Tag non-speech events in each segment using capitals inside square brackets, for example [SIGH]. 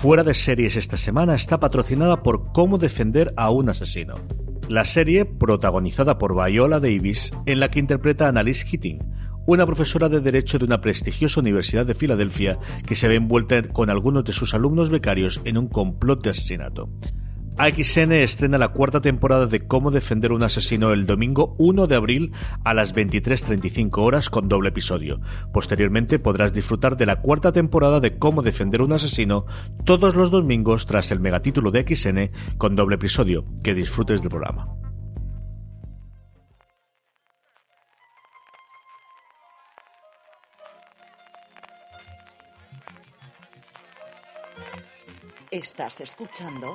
Fuera de series esta semana está patrocinada por Cómo defender a un asesino. La serie, protagonizada por Viola Davis, en la que interpreta a Annalise Keating, una profesora de Derecho de una prestigiosa universidad de Filadelfia que se ve envuelta con algunos de sus alumnos becarios en un complot de asesinato. AXN estrena la cuarta temporada de Cómo defender un asesino el domingo 1 de abril a las 23.35 horas con doble episodio. Posteriormente podrás disfrutar de la cuarta temporada de Cómo defender un asesino todos los domingos tras el megatítulo de AXN con doble episodio. Que disfrutes del programa. Estás escuchando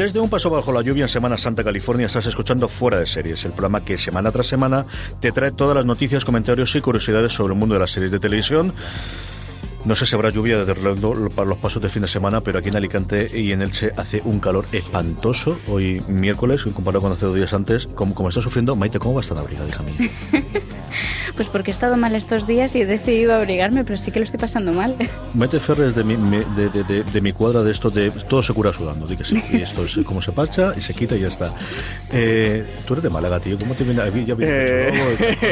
Desde un paso bajo la lluvia en Semana Santa, California, estás escuchando Fuera de Series, el programa que semana tras semana te trae todas las noticias, comentarios y curiosidades sobre el mundo de las series de televisión. No sé si habrá lluvia de para los pasos de fin de semana, pero aquí en Alicante y en Elche hace un calor espantoso hoy miércoles, comparado con hace dos días antes. Como, como está sufriendo, Maite, ¿cómo va a estar abrigada, hija mía? [LAUGHS] Pues porque he estado mal estos días y he decidido abrigarme, pero sí que lo estoy pasando mal. [LAUGHS] Mete Ferres de mi, de, de, de, mi cuadra de esto de todo se cura sudando, di que sí. Y esto es como se pacha y se quita y ya está. Eh, tú eres de Málaga, tío. ¿Cómo te viene? Ya eh...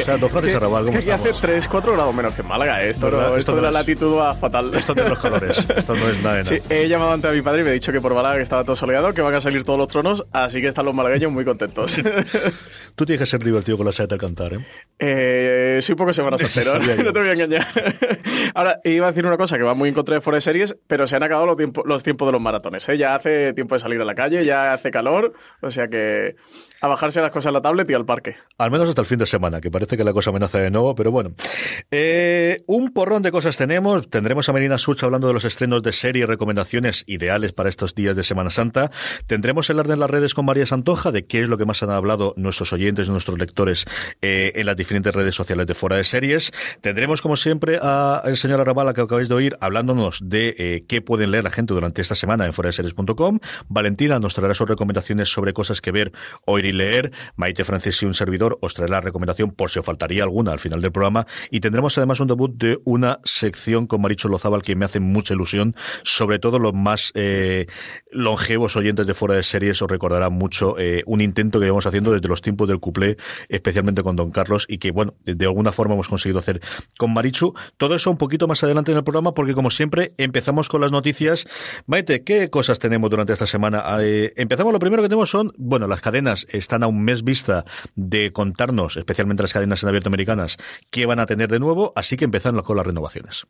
O sea, [LAUGHS] dos frases arrabal, ¿cómo es que hace 3, 4 grados menos que en Málaga. ¿eh? Esto, no, esto, de la latitud va fatal. Esto los colores. [LAUGHS] Esto no es nada. Sí, he llamado antes a mi padre y me ha dicho que por Málaga que estaba todo soleado, que van a salir todos los tronos, así que están los malagueños muy contentos. [LAUGHS] tú tienes que ser divertido con la saeta al cantar, ¿eh? eh soy un poco Semana [LAUGHS] Santero, [LAUGHS] no te voy a engañar. [LAUGHS] Ahora, iba a decir una cosa que va muy en contra de Forest Series, pero se han acabado los, tiempo, los tiempos de los maratones. ¿eh? Ya hace tiempo de salir a la calle, ya hace calor, o sea que a bajarse las cosas en la tablet y al parque. Al menos hasta el fin de semana, que parece que la cosa amenaza de nuevo, pero bueno. Eh, un porrón de cosas tenemos. Tendremos a Marina Such hablando de los estrenos de serie y recomendaciones ideales para estos días de Semana Santa. Tendremos el orden en las redes con María Santoja de qué es lo que más han hablado nuestros oyentes y nuestros lectores eh, en las diferentes redes sociales de fuera de series. Tendremos, como siempre, al señor Arrabala, que acabáis de oír, hablándonos de eh, qué pueden leer la gente durante esta semana en fueradeseries.com. Valentina nos traerá sus recomendaciones sobre cosas que ver, oír y leer. Maite Francis y un servidor os traerá la recomendación por si os faltaría alguna al final del programa. Y tendremos además un debut de una sección con Maricho Lozábal que me hace mucha ilusión. Sobre todo los más eh, longevos oyentes de fuera de series os recordarán mucho un intento que llevamos haciendo desde los tiempos del cuplé, especialmente con Don Carlos, y que, bueno, de alguna forma hemos conseguido hacer con Marichu. Todo eso un poquito más adelante en el programa, porque como siempre, empezamos con las noticias. Maite, ¿qué cosas tenemos durante esta semana? Eh, empezamos, lo primero que tenemos son, bueno, las cadenas están a un mes vista de contarnos, especialmente las cadenas en abierto americanas, qué van a tener de nuevo, así que empezamos con las renovaciones.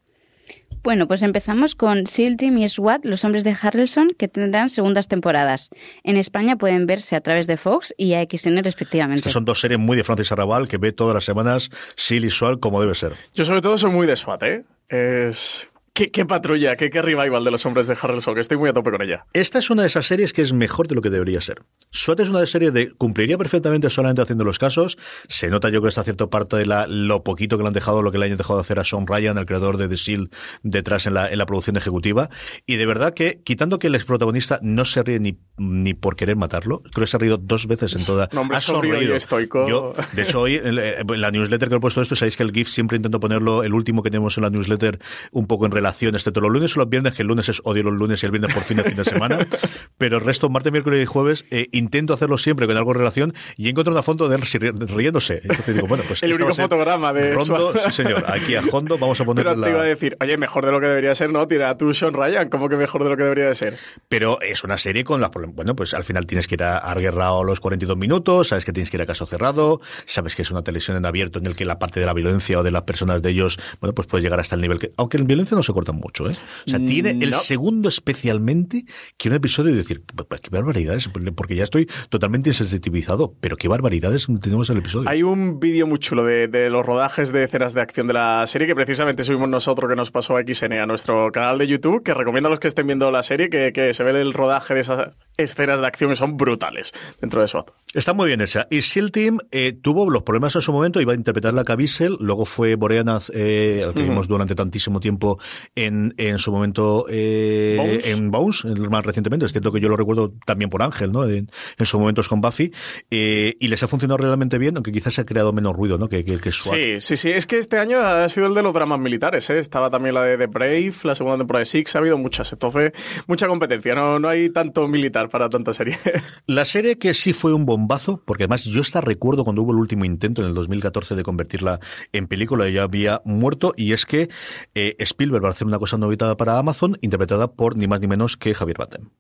Bueno, pues empezamos con SEAL Team y SWAT, los hombres de Harrelson, que tendrán segundas temporadas. En España pueden verse a través de Fox y AXN respectivamente. Estas son dos series muy de Francis Arrabal que ve todas las semanas SEAL y SWAT como debe ser. Yo sobre todo soy muy de SWAT, ¿eh? Es ¿Qué, patrulla, qué, qué, revival de los hombres de Harrelson, que estoy muy a tope con ella. Esta es una de esas series que es mejor de lo que debería ser. SWAT es una de series de cumpliría perfectamente solamente haciendo los casos. Se nota yo que está cierto parte de la, lo poquito que le han dejado, lo que le han dejado de hacer a Sean Ryan, el creador de The Shield, detrás en la, en la producción ejecutiva. Y de verdad que, quitando que el ex protagonista no se ríe ni, ni por querer matarlo, creo que se ha reído dos veces en toda... [LAUGHS] No, hombre, ha sonreído. estoico. Yo, de hecho, hoy en la newsletter que he puesto esto, sabéis que el GIF siempre intento ponerlo, el último que tenemos en la newsletter, un poco en relación relación, excepto los lunes o los viernes, que el lunes es odio los lunes y el viernes por fin de fin de semana. [LAUGHS] pero el resto, martes, miércoles y jueves, eh, intento hacerlo siempre con algo de relación y he encontrado una foto de él riéndose. Entonces digo, bueno, pues el único fotograma de Rondo, sí señor, aquí a Hondo vamos a poner Pero te iba a decir, oye, mejor de lo que debería ser, ¿no? Tira a tú Sean Ryan, como que mejor de lo que debería de ser. Pero es una serie con las bueno, pues al final tienes que ir a Arguerrao los 42 minutos, sabes que tienes que ir a caso cerrado, sabes que es una televisión en abierto en el que la parte de la violencia o de las personas de ellos, bueno, pues puede llegar hasta el nivel que, aunque en violencia no se corta mucho, ¿eh? O sea, tiene el segundo especialmente que un episodio y decir, qué barbaridades, porque ya estoy totalmente insensitivizado, pero qué barbaridades tenemos en el episodio. Hay un vídeo muy chulo de, los rodajes de escenas de acción de la serie que precisamente subimos nosotros que nos pasó a XN a nuestro canal de YouTube, que recomiendo a los que estén viendo la serie que, que se ve el rodaje de esas escenas de acción que son brutales dentro de SWAT. Está muy bien esa. Y SEAL Team eh, tuvo los problemas en su momento, iba a interpretar la Caviezel, luego fue Boreanaz, eh, al que vimos durante tantísimo tiempo en, en su momento eh, en Bones, más recientemente. Es cierto que yo lo recuerdo también por Ángel, ¿no? En, sus momentos con Buffy. Eh, y les ha funcionado realmente bien, aunque quizás se ha creado menos ruido, ¿no? Que, que, SWAT. Sí, sí, sí. Es que este año ha sido el de los dramas militares, ¿eh? Estaba también la de The Brave, la segunda temporada de Six, ha habido muchas. Entonces, mucha competencia. No, no hay tanto militar para tanta serie. [LAUGHS] La serie que sí fue un bombazo, porque además yo hasta recuerdo cuando hubo el último intento en el 2014 de convertirla en película, ya había muerto, y es que eh, Spielberg hacer una cosa novitada para Amazon, interpretada por ni más ni menos que Javier Batten.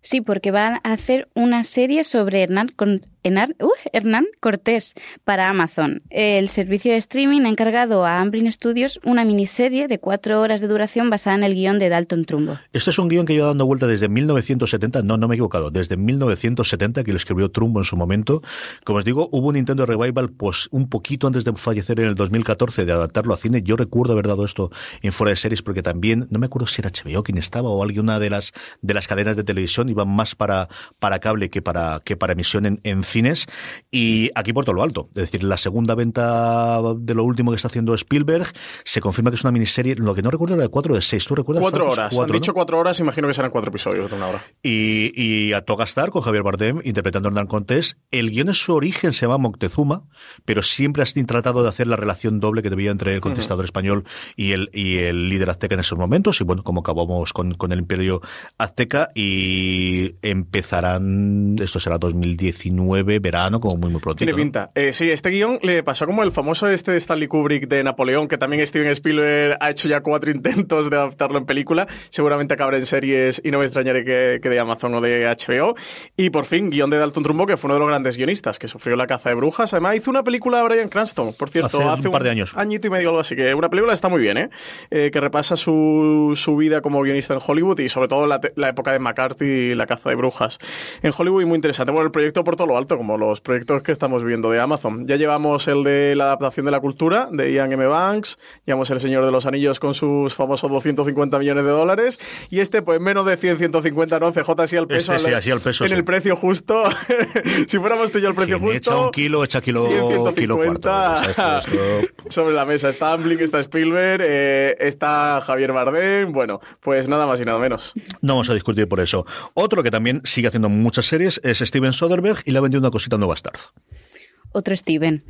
Sí, porque van a hacer una serie sobre Hernán, con, uh, Hernán Cortés para Amazon. El servicio de streaming ha encargado a Amblin Studios una miniserie de cuatro horas de duración basada en el guion de Dalton Trumbo. Este es un guion que lleva dando vuelta desde 1970, no, no me he equivocado, desde 1970 que lo escribió Trumbo en su momento. Como os digo, hubo un intento revival pues un poquito antes de fallecer en el 2014 de adaptarlo a cine. Yo recuerdo haber dado esto en fuera de series porque también, no me acuerdo si era HBO quien estaba o alguna de las, de las cadenas de televisión iban más para, para cable que para, que para emisión en, en cines. Y aquí por todo lo alto. Es decir, la segunda venta de lo último que está haciendo Spielberg se confirma que es una miniserie. Lo que no recuerdo era de cuatro o de seis. ¿Tú recuerdas? Cuatro horas. Han dicho cuatro horas, imagino que serán cuatro episodios de una hora. Y, y a Togastar con Javier Bardem interpretando a Hernán Contés. El guion en su origen se llama Moctezuma, pero siempre has tratado de hacer la relación doble que debía entre el contestador español y el, y el líder azteca en esos momentos. Y bueno, como acabamos con, con el imperio azteca y empezarán, esto será 2019, verano, como muy, muy pronto. Tiene pinta. Eh, sí, este guion le pasó como el famoso este de Stanley Kubrick de Napoleón, que también Steven Spielberg ha hecho ya cuatro [LAUGHS] intentos de adaptarlo en película. Seguramente acabará en series y no me extrañaré que, que de Amazon o de HBO. Y por fin, guion de Dalton Trumbo, que fue uno de los grandes guionistas, que sufrió la caza de brujas. Además, hizo una película de Brian Cranston, por cierto, hace, un par de años. Añito y medio algo así, que una película está muy bien, ¿eh? eh que repasa su, su, vida como guionista en Hollywood y sobre todo la, la época de McCarthy y la caza de brujas en Hollywood muy interesante. Bueno, el proyecto por todo lo alto, como los proyectos que estamos viendo de Amazon. Ya llevamos el de la adaptación de la cultura de Ian M. Banks, llevamos El Señor de los Anillos con sus famosos 250 millones de dólares y este pues menos de 100, 150, no, CJ así al peso. Este, sí, al peso en el precio justo. [LAUGHS] si fuéramos tú y yo al precio justo. Echa un kilo, echa kilo, 150, kilo cuarto. [LAUGHS] Sobre la mesa está Amblin, está Spielberg, eh, está Javier Bardem. Bueno, pues nada más y nada menos. No vamos a discutir por eso. Otro que también sigue haciendo muchas series es Steven Soderbergh y le una cosita nueva Starz. Otro Steven.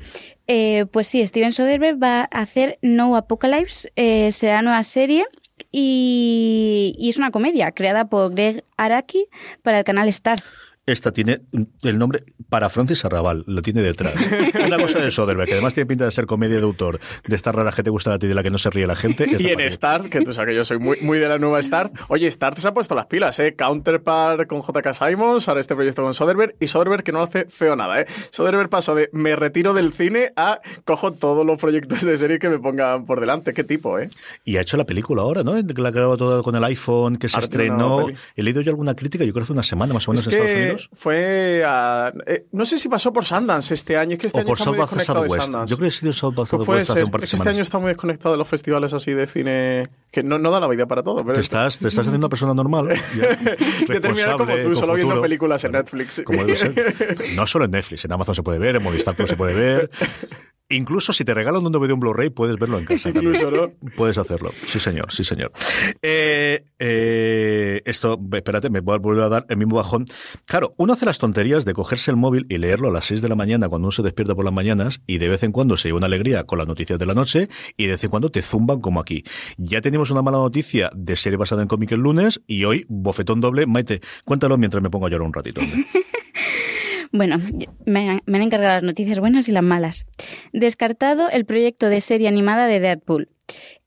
Eh, pues sí, Steven Soderbergh va a hacer No Apocalypse, eh, será nueva serie y, y, es una comedia creada por Greg Araki para el canal Starz. Esta tiene el nombre para Francis Arrabal, lo tiene detrás. [LAUGHS] Una cosa de Soderbergh, que además tiene pinta de ser comedia de autor, de estas raras que te gustan a ti, de la que no se ríe la gente. Y en Start, que tú sabes que yo soy muy, muy de la nueva Start. Oye, Start se ha puesto las pilas, ¿eh? Counterpart con JK Simons, ahora este proyecto con Soderbergh, y Soderbergh que no hace feo nada, ¿eh? Soderbergh pasó de me retiro del cine a cojo todos los proyectos de serie que me pongan por delante. ¿Qué tipo, eh? Y ha hecho la película ahora, ¿no? La grabado todo con el iPhone, que se estrenó. He leído yo alguna crítica, yo creo que hace una semana más o menos en Estados Unidos fue a, eh, no sé si pasó por Sundance este año, es que este año por está muy desconectado de Sundance. Yo creo que ha sido South by Southwest hace un par de Este año está muy desconectado de los festivales así de cine que no, no da la vida para todo. Pero te, estás, te estás haciendo una persona normal. [LAUGHS] que termina como tú, solo viendo películas en Netflix. Como debe ser. No solo en Netflix, en Amazon se puede ver, en Movistar Plus se puede ver. [LAUGHS] Incluso si te regalan un DVD un Blu-ray, puedes verlo en casa. Incluso, ¿no? Puedes hacerlo. Sí, señor, sí, señor. Eh, eh, esto, espérate, me voy a volver a dar el mismo bajón. Claro, uno hace las tonterías de cogerse el móvil y leerlo a las 6 de la mañana cuando uno se despierta por las mañanas y de vez en cuando se lleva una alegría con las noticias de la noche y de vez en cuando te zumban como aquí. Ya tenemos una mala noticia de serie basada en cómic el lunes y hoy bofetón doble. Maite, cuéntalo mientras me pongo a llorar un ratito. [LAUGHS] Bueno, me, han encargado las noticias buenas y las malas. Descartado el proyecto de serie animada de Deadpool.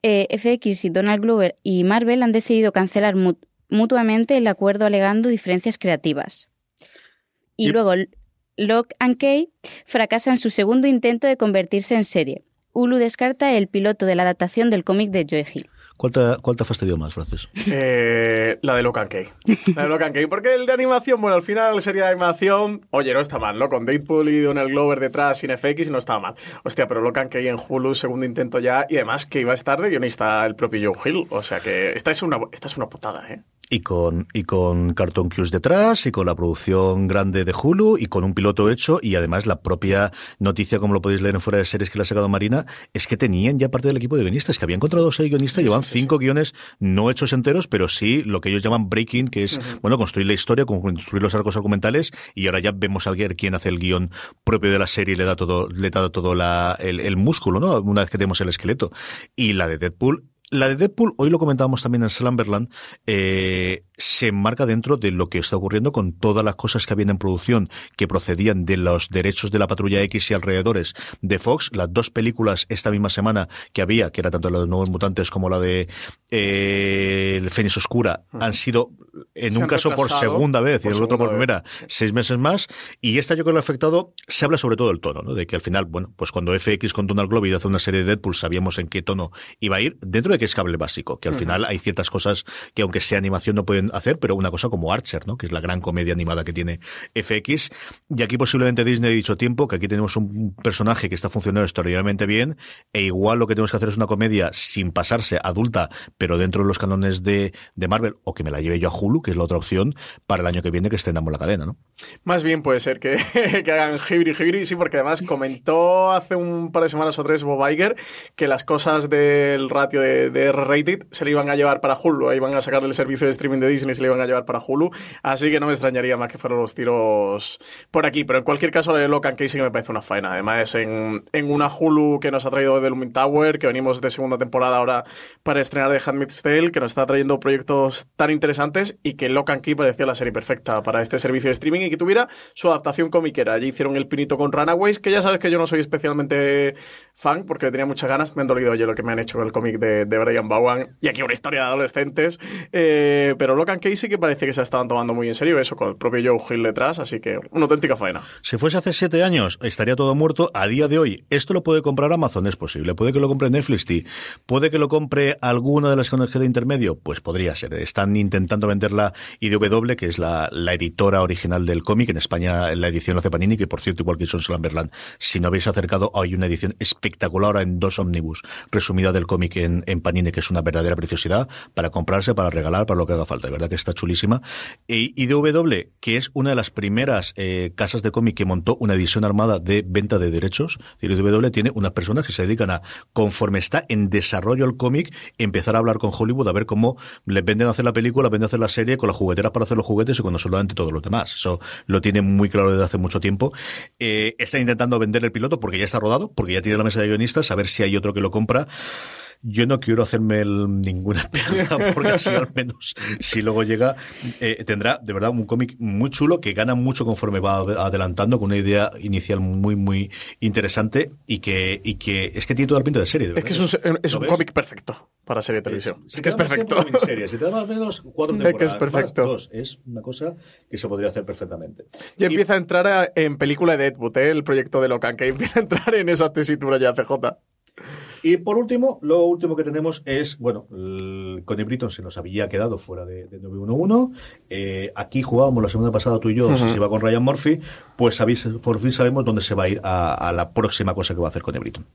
Eh, FX y Donald Glover y Marvel han decidido cancelar mutuamente el acuerdo alegando diferencias creativas. Y, luego Locke and Key fracasa en su segundo intento de convertirse en serie. Hulu descarta el piloto de la adaptación del cómic de Joe Hill. ¿Cuál te, cuál te fastidió más, Francis? Eh, la de Locan Key. La de Locan Key. Porque el de animación, bueno, al final sería de animación. Oye, no está mal, ¿no? Con Deadpool y Donald Glover detrás sin FX no estaba mal. Hostia, pero Locan Key en Hulu, segundo intento ya. Y además que iba a estar de guionista el propio Joe Hill. O sea que esta es una, esta es una putada, ¿eh? Y con, y con Cartoon Cues detrás, y con la producción grande de Hulu, y con un piloto hecho, y además la propia noticia, como lo podéis leer en fuera de series que le ha sacado Marina, es que tenían ya parte del equipo de guionistas, que habían encontrado seis guionistas, llevan cinco guiones no hechos enteros, pero sí lo que ellos llaman breaking, que es, bueno, construir la historia, construir los arcos argumentales, y ahora ya vemos a ver quién hace el guion propio de la serie y le da todo, le da todo la, el, el músculo, ¿no? Una vez que tenemos el esqueleto. Y la de Deadpool la de Deadpool, hoy lo comentábamos también en Slamberland, eh, se enmarca dentro de lo que está ocurriendo con todas las cosas que habían en producción que procedían de los derechos de la Patrulla X y alrededores de Fox. Las dos películas esta misma semana que había, que era tanto la de los Nuevos Mutantes como la de eh, El Fénix Oscura, han sido en un caso por segunda vez y en el otro por primera, seis meses más. Y esta yo creo que lo ha afectado, se habla sobre todo del tono, ¿no? De que al final, bueno, pues cuando FX con Donald Glover hace una serie de Deadpool sabíamos en qué tono iba a ir, dentro de que es cable básico, que al final hay ciertas cosas que aunque sea animación no pueden hacer, pero una cosa como Archer, ¿no? Que es la gran comedia animada que tiene FX. Y aquí posiblemente Disney ha dicho tiempo que aquí tenemos un personaje que está funcionando extraordinariamente bien e igual lo que tenemos que hacer es una comedia sin pasarse adulta, pero dentro de los canones de, de Marvel o que me la lleve yo a Hulu, que es la otra opción para el año que viene que estrenamos la cadena, ¿no? Más bien puede ser [LAUGHS] que, hagan Hibri Hibri, sí, porque además comentó hace un par de semanas o tres Bob Iger que las cosas del ratio de, de R-rated se le iban a llevar para Hulu, iban a sacar el servicio de streaming de Disney y se le iban a llevar para Hulu, así que no me extrañaría más que fueran los tiros por aquí, pero en cualquier caso la de Locan Casey me parece una faena, además en, en una Hulu que nos ha traído de Lumin Tower, que venimos de segunda temporada ahora para estrenar de Handmaid's Tale, que nos está trayendo proyectos tan interesantes y que Locan Key parecía la serie perfecta para este servicio de streaming y que tuviera su adaptación comiquera. Allí hicieron el pinito con Runaways, que ya sabes que yo no soy especialmente fan porque tenía muchas ganas, me han dolido oye lo que me han hecho con el cómic de, de Brian Bowen y aquí una historia de adolescentes. Eh, pero Locan Que parece que se estaban tomando muy en serio eso con el propio Joe Hill detrás, así que una auténtica faena. Si fuese hace siete años, estaría todo muerto. A día de hoy, esto lo puede comprar Amazon, es posible. Puede que lo compre Netflix, puede que lo compre alguna de las que queda intermedio, pues podría ser. Están intentando venderla IDW, que es la, la editora original del cómic. En España la edición lo hace Panini, que por cierto, igual que son Slamberland, si no habéis acercado, hay una edición espectacular ahora en dos ómnibus, resumida del cómic en, en Panini, que es una verdadera preciosidad para comprarse, para regalar, para lo que haga falta. Verdad que está chulísima. Y IDW, que es una de las primeras eh, casas de cómic que montó una edición armada de venta de derechos. IDW tiene unas personas que se dedican a, conforme está en desarrollo el cómic, empezar a hablar con Hollywood a ver cómo les venden a hacer la película, venden a hacer la serie con las jugueteras para hacer los juguetes y con solamente todos los demás. Eso lo tiene muy claro desde hace mucho tiempo. Eh, está intentando vender el piloto porque ya está rodado, porque ya tiene la mesa de guionistas, a ver si hay otro que lo compra. Yo no quiero hacerme ninguna pena [LAUGHS] porque así al menos si luego llega eh, tendrá de verdad un cómic muy chulo que gana mucho conforme va adelantando con una idea inicial muy muy interesante y que y que es que tiene toda la pinta de serie. es que es un, es un cómic perfecto para serie de televisión. Es, que es perfecto. Si te da más o menos cuatro temporadas, [LAUGHS] es que es perfecto. dos, es una cosa que se podría hacer perfectamente. Y, empieza a entrar en película de Deadwood, ¿eh? el proyecto de Locan, que empieza a entrar en esa tesitura ya CJ. Y por último, lo último que tenemos es, bueno, Connie Britton se nos había quedado fuera de, 911. Eh, aquí jugábamos la semana pasada tú y yo, si se iba con Ryan Murphy, pues por fin sabemos dónde se va a ir a, la próxima cosa que va a hacer Connie Britton.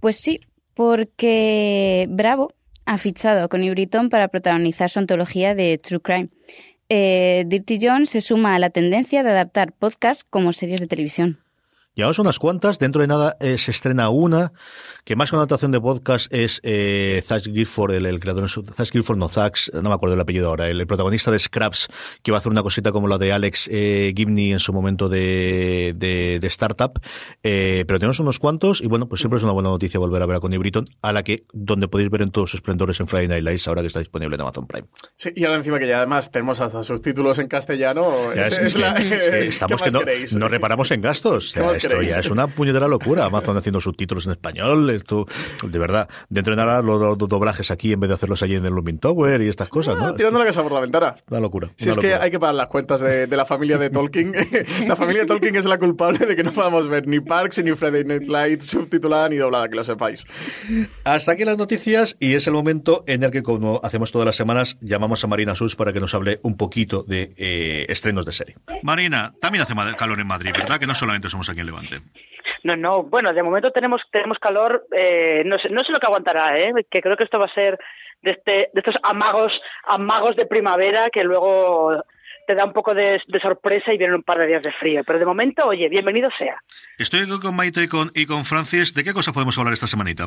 Pues sí, porque Bravo ha fichado a Connie Britton para protagonizar su antología de True Crime. Eh, Dirty John se suma a la tendencia de adaptar podcasts como series de televisión. Llevamos unas cuantas, dentro de nada eh, se estrena una, que más que una adaptación de podcast es eh, Zach Gifford, el, el creador, Zach Gifford, no Zach, no me acuerdo el apellido ahora, el, protagonista de Scraps, que va a hacer una cosita como la de Alex eh, Gibney en su momento de, de, de startup, eh, pero tenemos unos cuantos y bueno, pues siempre es una buena noticia volver a ver a Connie Britton, a la que, donde podéis ver en todos sus esplendores en Friday Night Lights, ahora que está disponible en Amazon Prime. Sí, y ahora encima que ya además tenemos hasta subtítulos en castellano, es, es es que- [LAUGHS] la- que estamos ¿qué que no, no reparamos en gastos. O sea, ¿Qué más esto ya es una puñetera locura. Amazon haciendo subtítulos en español, esto, de verdad. Dentro de nada, los, los doblajes aquí en vez de hacerlos allí en el Looming Tower y estas cosas, Ah, ¿no? tirando la casa por la ventana. Una locura. Si una es que hay que pagar las cuentas de, de la familia de Tolkien. [LAUGHS] la familia de Tolkien es la culpable de que no podamos ver ni Parks ni Friday Night Lights subtitulada ni doblada, que lo sepáis. Hasta aquí las noticias y es el momento en el que, como hacemos todas las semanas, llamamos a Marina Sus para que nos hable un poquito de eh, estrenos de serie. Marina, también hace calor en Madrid, ¿verdad? Que no solamente somos aquí en Levante. No, no, bueno, de momento tenemos tenemos calor, eh, no, sé, no sé lo que aguantará, ¿eh? que creo que esto va a ser de, este, de estos amagos, amagos de primavera que luego te da un poco de, de sorpresa y vienen un par de días de frío. Pero de momento, oye, bienvenido sea. Estoy aquí con Maite y con, y con Francis. ¿De qué cosa podemos hablar esta semanita?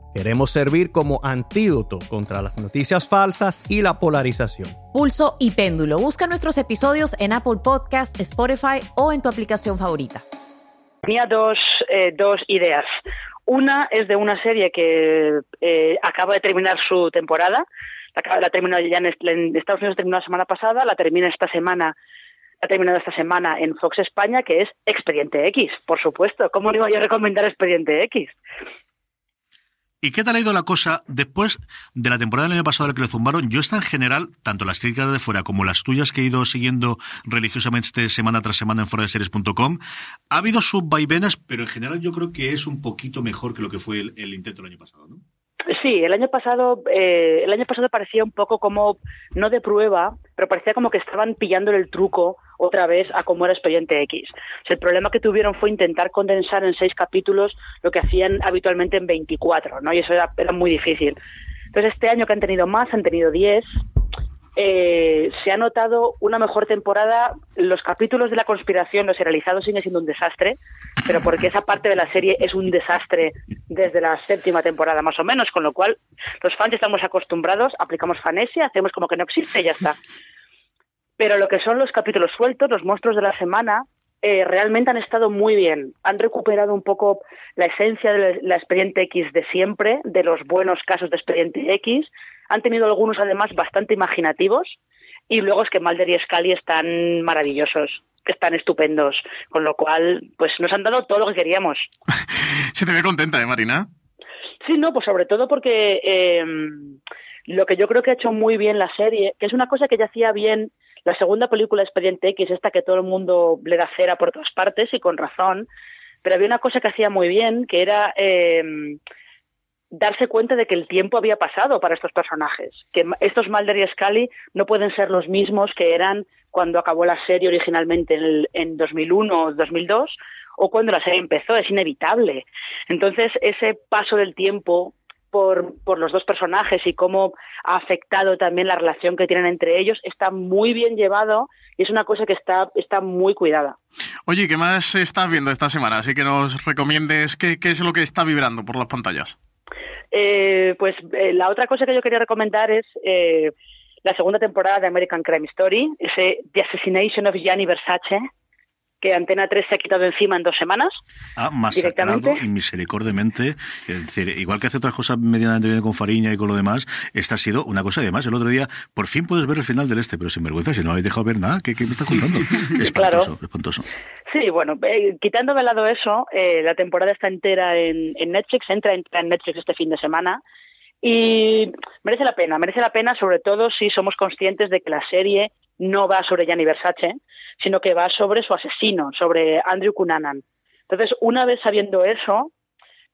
Queremos servir como antídoto contra las noticias falsas y la polarización. Pulso y Péndulo. Busca nuestros episodios en Apple Podcast, Spotify o en tu aplicación favorita. tenía dos, eh, dos ideas. Una es de una serie que eh, acaba de terminar su temporada. La, terminó ya en, est- en Estados Unidos terminó la semana pasada, la termina esta semana, ha terminado esta semana en Fox España, que es Expediente X, por supuesto. ¿Cómo le iba yo a recomendar Expediente X? ¿Y qué tal ha ido la cosa después de la temporada del año pasado la que le zumbaron? Yo está en general, tanto las críticas de fuera como las tuyas que he ido siguiendo religiosamente semana tras semana en foradeseries.com, ha habido sus vaivenas, pero en general yo creo que es un poquito mejor que lo que fue el, intento del año pasado, ¿no? Sí, el año pasado, eh, el año pasado parecía un poco como, no de prueba, pero parecía como que estaban pillándole el truco otra vez a cómo era Expediente X. El problema que tuvieron fue intentar condensar en seis capítulos lo que hacían habitualmente en 24, ¿no? Y eso era, muy difícil. Entonces, este año que han tenido más, han tenido 10, eh, se ha notado una mejor temporada. Los capítulos de la conspiración, los realizados, siguen siendo un desastre, pero porque esa parte de la serie es un desastre desde la séptima temporada más o menos, con lo cual los fans estamos acostumbrados, aplicamos fanesia, hacemos como que no existe y ya está. Pero lo que son los capítulos sueltos, los monstruos de la semana, eh, realmente han estado muy bien. Han recuperado un poco la esencia de la Expediente X de siempre, de los buenos casos de Expediente X. Han tenido algunos además bastante imaginativos y luego es que Mulder y Scully están maravillosos, están estupendos, con lo cual pues nos han dado todo lo que queríamos. [LAUGHS] Se te ve contenta, ¿eh, Marina? Sí, no, pues sobre todo porque eh, lo que yo creo que ha hecho muy bien la serie, que es una cosa que ya hacía bien la segunda película Expediente X, esta que todo el mundo le da cera por todas partes y con razón, pero había una cosa que hacía muy bien, que era eh, darse cuenta de que el tiempo había pasado para estos personajes, que estos Mulder y Scully no pueden ser los mismos que eran cuando acabó la serie originalmente en, el, en 2001 o 2002 o cuando la serie empezó, es inevitable. Entonces, ese paso del tiempo por, por, los dos personajes y cómo ha afectado también la relación que tienen entre ellos está muy bien llevado y es una cosa que está, está muy cuidada. Oye, ¿qué más estás viendo esta semana? Así que nos recomiendes qué, qué es lo que está vibrando por las pantallas. Eh, pues eh, la otra cosa que yo quería recomendar es eh, la segunda temporada de American Crime Story, ese The Assassination of Gianni Versace, que Antena 3 se ha quitado encima en dos semanas. Ha masacrado y misericordiamente. Es decir, igual que hace otras cosas medianamente bien con Fariña y con lo demás, esta ha sido una cosa de más. El otro día, por fin puedes ver el final del este, pero sin vergüenza, si no habéis dejado ver nada, ¿qué, me estás contando? [LAUGHS] Espantoso, espantoso. Sí, bueno, eh, quitando de lado eso, eh, la temporada está entera en, Netflix, entra, entra en Netflix este fin de semana. Y merece la pena, merece la pena sobre todo si somos conscientes de que la serie no va sobre Gianni Versace, sino que va sobre su asesino, sobre Andrew Cunanan. Entonces, una vez sabiendo eso,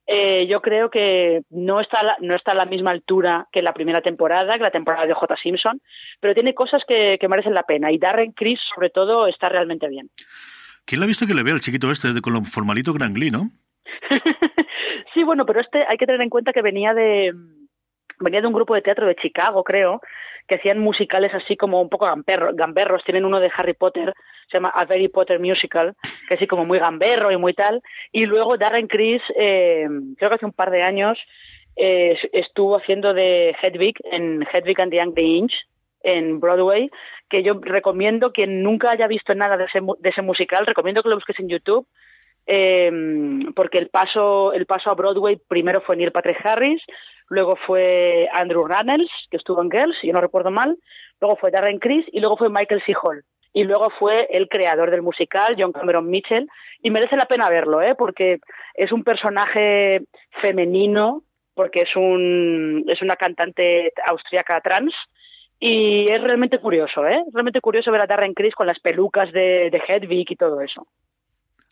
eh, yo creo que no está, no está a la misma altura que la primera temporada, que la temporada de J. Simpson, pero tiene cosas que, merecen la pena. Y Darren Criss, sobre todo, está realmente bien. ¿Quién le ha visto que le vea el chiquito este con lo formalito Gran Glee, no? [LAUGHS] sí, bueno, pero este hay que tener en cuenta que venía de venía de un grupo de teatro de Chicago, creo, que hacían musicales así como un poco gamberros. Tienen uno de Harry Potter, se llama A Very Potter Musical, que así como muy gamberro y muy tal. Y luego Darren Criss, eh, creo que hace un par de años, eh, estuvo haciendo de Hedwig en Hedwig and the Angry Inch en Broadway, que yo recomiendo, quien nunca haya visto nada de ese, de ese musical, recomiendo que lo busques en YouTube, eh, porque el paso, el paso a Broadway primero fue Neil Patrick Harris, luego fue Andrew Rannells, que estuvo en Girls, si yo no recuerdo mal, luego fue Darren Criss y luego fue Michael C. Hall. Y luego fue el creador del musical, John Cameron Mitchell, y merece la pena verlo, ¿eh? porque es un personaje femenino, porque es, un, es una cantante austríaca trans, y es realmente curioso, ¿eh? Realmente curioso ver a Darren Criss con las pelucas de, de Hedwig y todo eso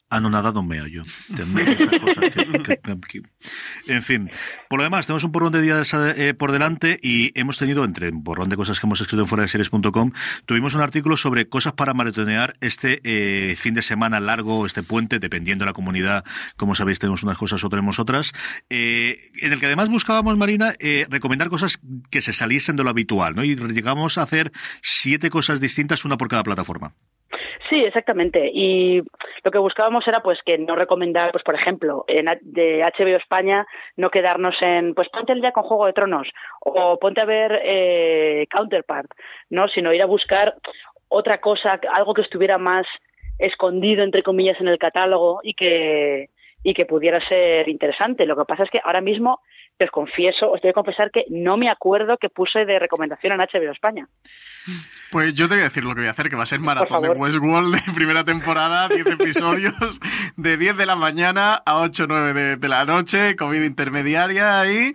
anonadado yo. en fin, por lo demás, tenemos un porrón de días eh, por delante y hemos tenido, entre un porrón de cosas que hemos escrito en fuera de series.com, tuvimos un artículo sobre cosas para maratonear este eh, fin de semana largo, este puente, dependiendo de la comunidad. Como sabéis, tenemos unas cosas o tenemos otras. Eh, en el que además buscábamos, Marina, recomendar cosas que se saliesen de lo habitual, ¿no? Y llegamos a hacer siete cosas distintas, una por cada plataforma. Sí, exactamente. Y lo que buscábamos era pues que no recomendar, pues por ejemplo, en, de HBO España no quedarnos en, pues ponte el día con Juego de Tronos o ponte a ver eh, Counterpart, ¿no? Sino ir a buscar otra cosa, algo que estuviera más escondido, entre comillas, en el catálogo y que, y que pudiera ser interesante. Lo que pasa es que ahora mismo os confieso, os tengo que confesar que no me acuerdo que puse de recomendación en HBO España. Pues yo te voy a decir lo que voy a hacer, que va a ser maratón de Westworld de primera temporada, [LAUGHS] 10 episodios, de 10 de la mañana a 8 o 9 de, la noche, comida intermediaria ahí,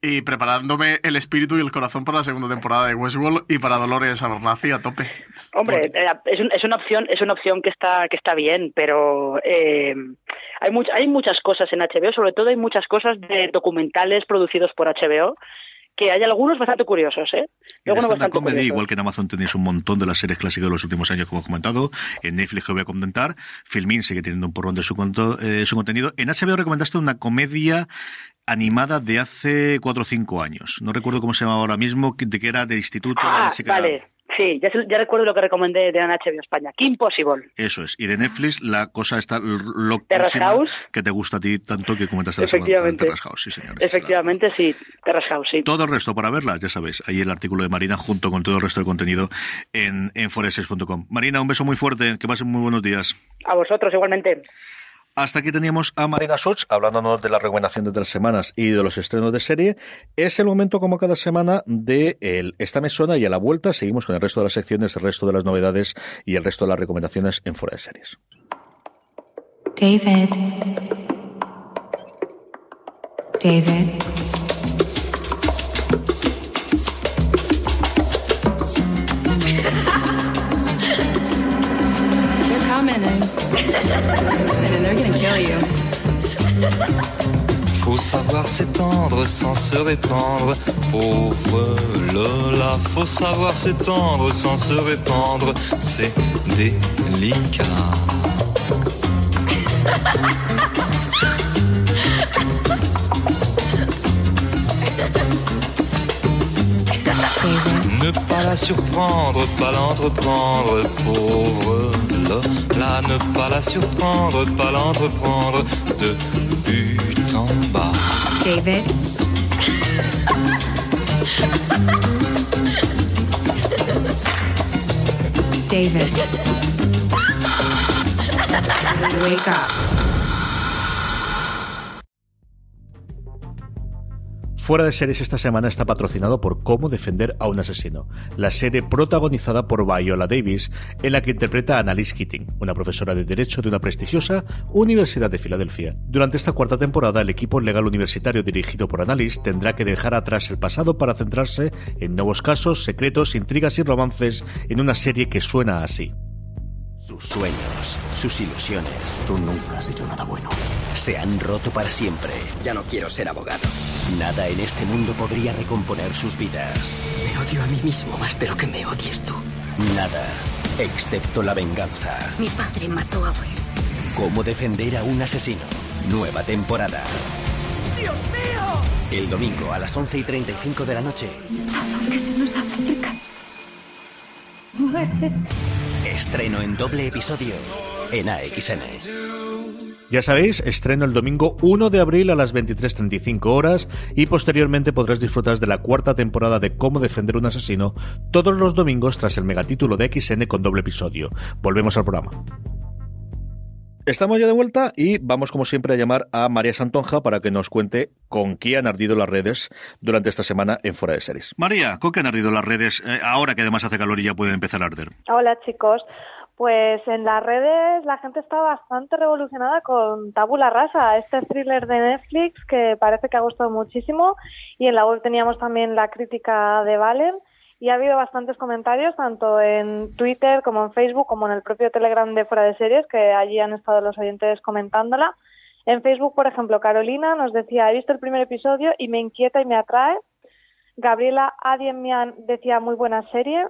y preparándome el espíritu y el corazón para la segunda temporada de Westworld y para Dolores Abernathy a tope. Hombre, eh, es, una opción, es una opción que está, que está bien, pero eh, hay, hay muchas cosas en HBO, sobre todo hay muchas cosas de documentales producidos por HBO que hay algunos bastante curiosos, ¿eh? igual que en Amazon tenéis un montón de las series clásicas de los últimos años, como he comentado. En Netflix que voy a comentar. Filmin sigue teniendo un porrón de su, eh, su contenido. En HBO recomendaste una comedia animada de hace cuatro o cinco años. No recuerdo cómo se llama ahora mismo, de que era de instituto. Ah, vale. Sí, ya, recuerdo lo que recomendé de HBO España. Kim Possible. Eso es. Y de Netflix la cosa está lo que te gusta a ti tanto que comentaste Efectivamente. Terrace House, sí, señores. Efectivamente, sí. Terrace House, sí. Todo el resto para verla, ya sabes. Ahí el artículo de Marina junto con todo el resto del contenido en, en foreses.com. Marina, un beso muy fuerte. Que pasen muy buenos días. A vosotros, igualmente. Hasta aquí teníamos a Marina Such hablándonos de la recomendación de tres semanas y de los estrenos de serie. Es el momento, como cada semana, de el Esta Mesona y a la vuelta seguimos con el resto de las secciones, el resto de las novedades y el resto de las recomendaciones en Fuera de Series. David. David. [LAUGHS] Faut savoir s'étendre sans se répandre, pauvre Lola. Faut savoir s'étendre sans se répandre, c'est délicat. [LAUGHS] Ne pas la surprendre, pas l'entreprendre, pauvre Lola. Ne pas la surprendre, pas l'entreprendre, de but en bas. David. David. Wake up. Fuera de series esta semana está patrocinado por Cómo defender a un asesino, la serie protagonizada por Viola Davis, en la que interpreta a Annalise Keating, una profesora de Derecho de una prestigiosa Universidad de Filadelfia. Durante esta cuarta temporada, el equipo legal universitario dirigido por Annalise tendrá que dejar atrás el pasado para centrarse en nuevos casos, secretos, intrigas y romances en una serie que suena así. Sus sueños, sus ilusiones. Tú nunca has hecho nada bueno. Se han roto para siempre. Ya no quiero ser abogado. Nada en este mundo podría recomponer sus vidas. Me odio a mí mismo más de lo que me odies tú. Nada, excepto la venganza. Mi padre mató a Wes. ¿Cómo defender a un asesino? Nueva temporada. ¡Dios mío! El domingo a las 11 y 35 de la noche. Que se nos acerca. Muere. Estreno en doble episodio en AXN. Ya sabéis, estreno el domingo 1 de abril a las 23.35 horas y posteriormente podrás disfrutar de la cuarta temporada de Cómo defender un asesino todos los domingos tras el megatítulo de XN con doble episodio. Volvemos al programa. Estamos ya de vuelta y vamos como siempre a llamar a María Santonja para que nos cuente con qué han ardido las redes durante esta semana en Fuera de Series. María, ¿con qué han ardido las redes eh, ahora que además hace calor y ya pueden empezar a arder? Hola chicos, pues en las redes la gente está bastante revolucionada con Tabula Rasa, este thriller de Netflix que parece que ha gustado muchísimo y en la web teníamos también la crítica de Valen y ha habido bastantes comentarios tanto en Twitter como en Facebook como en el propio Telegram de Fuera de Series que allí han estado los oyentes comentándola. En Facebook, por ejemplo, Carolina nos decía, he visto el primer episodio y me inquieta y me atrae. Gabriela Adiemian decía, muy buena serie.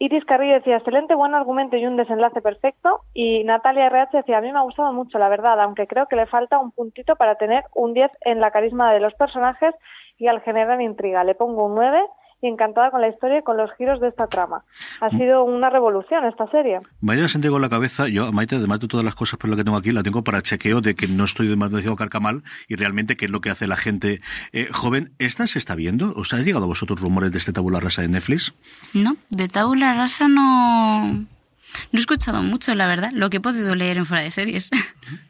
Iris Carrillo decía, excelente, buen argumento y un desenlace perfecto. Y Natalia RH decía, a mí me ha gustado mucho, la verdad, aunque creo que le falta un puntito para tener un 10 en la carisma de los personajes y al generar intriga. Le pongo un 9 y encantada con la historia y con los giros de esta trama. Ha mm. sido una revolución esta serie. Vaya se con la cabeza, yo, Maite, además de todas las cosas por lo que tengo aquí, la tengo para chequeo de que no estoy demasiado carcamal y realmente qué es lo que hace la gente eh, joven. ¿Esta se está viendo? ¿Os han llegado a vosotros rumores de este tabula rasa de Netflix? No, de tabula rasa no... No he escuchado mucho, la verdad, lo que he podido leer en fuera de series.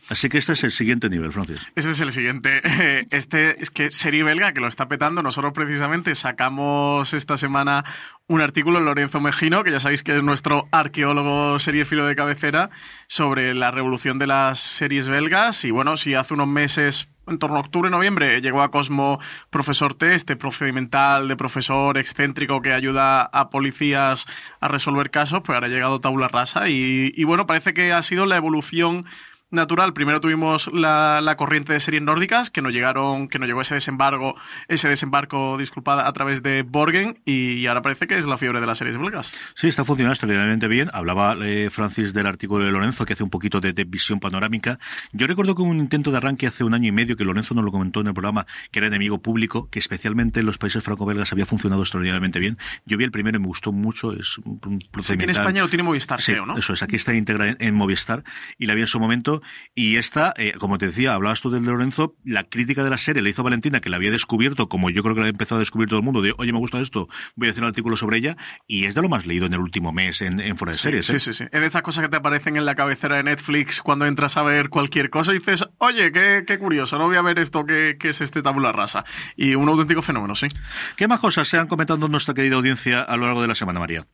Así que este es el siguiente nivel, Francis. Este es el siguiente. Este es que serie belga que lo está petando. Nosotros precisamente sacamos esta semana un artículo en Lorenzo Mejino, que ya sabéis que es nuestro arqueólogo seriefilo de cabecera, sobre la revolución de las series belgas. Y bueno, si hace unos meses en torno a octubre, noviembre, llegó a Cosmo Profesor T, este procedimental de profesor excéntrico que ayuda a policías a resolver casos, pues ahora ha llegado Tabula Rasa y, y bueno, parece que ha sido la evolución natural. Primero tuvimos la, la, corriente de series nórdicas, que nos llegaron, que nos llegó ese desembarco, ese desembarco, disculpada, a través de Borgen, y ahora parece que es la fiebre de las series belgas. Sí, está funcionando extraordinariamente bien. Hablaba eh, Francis del artículo de Lorenzo, que hace un poquito de, visión panorámica. Yo recuerdo que un intento de arranque hace un año y medio, que Lorenzo nos lo comentó en el programa, que era enemigo público, que especialmente en los países franco-belgas había funcionado extraordinariamente bien. Yo vi el primero y me gustó mucho. Es un procedimiento. en España lo tiene Movistar, sí, creo, ¿no? Eso es, aquí está íntegra en Movistar, y la vi en su momento y esta, eh, como te decía, hablabas tú del de Lorenzo, la crítica de la serie le hizo Valentina, que la había descubierto, como yo creo que la ha empezado a descubrir todo el mundo, de, oye, me gusta esto, voy a hacer un artículo sobre ella, y es de lo más leído en el último mes en, en Fuera de Series. Sí, ¿eh? sí, sí. Es de esas cosas que te aparecen en la cabecera de Netflix cuando entras a ver cualquier cosa y dices, oye, qué, qué curioso, no voy a ver esto, qué, qué es este tabula rasa. Y un auténtico fenómeno, sí. ¿Qué más cosas se han comentado en nuestra querida audiencia a lo largo de la semana, María?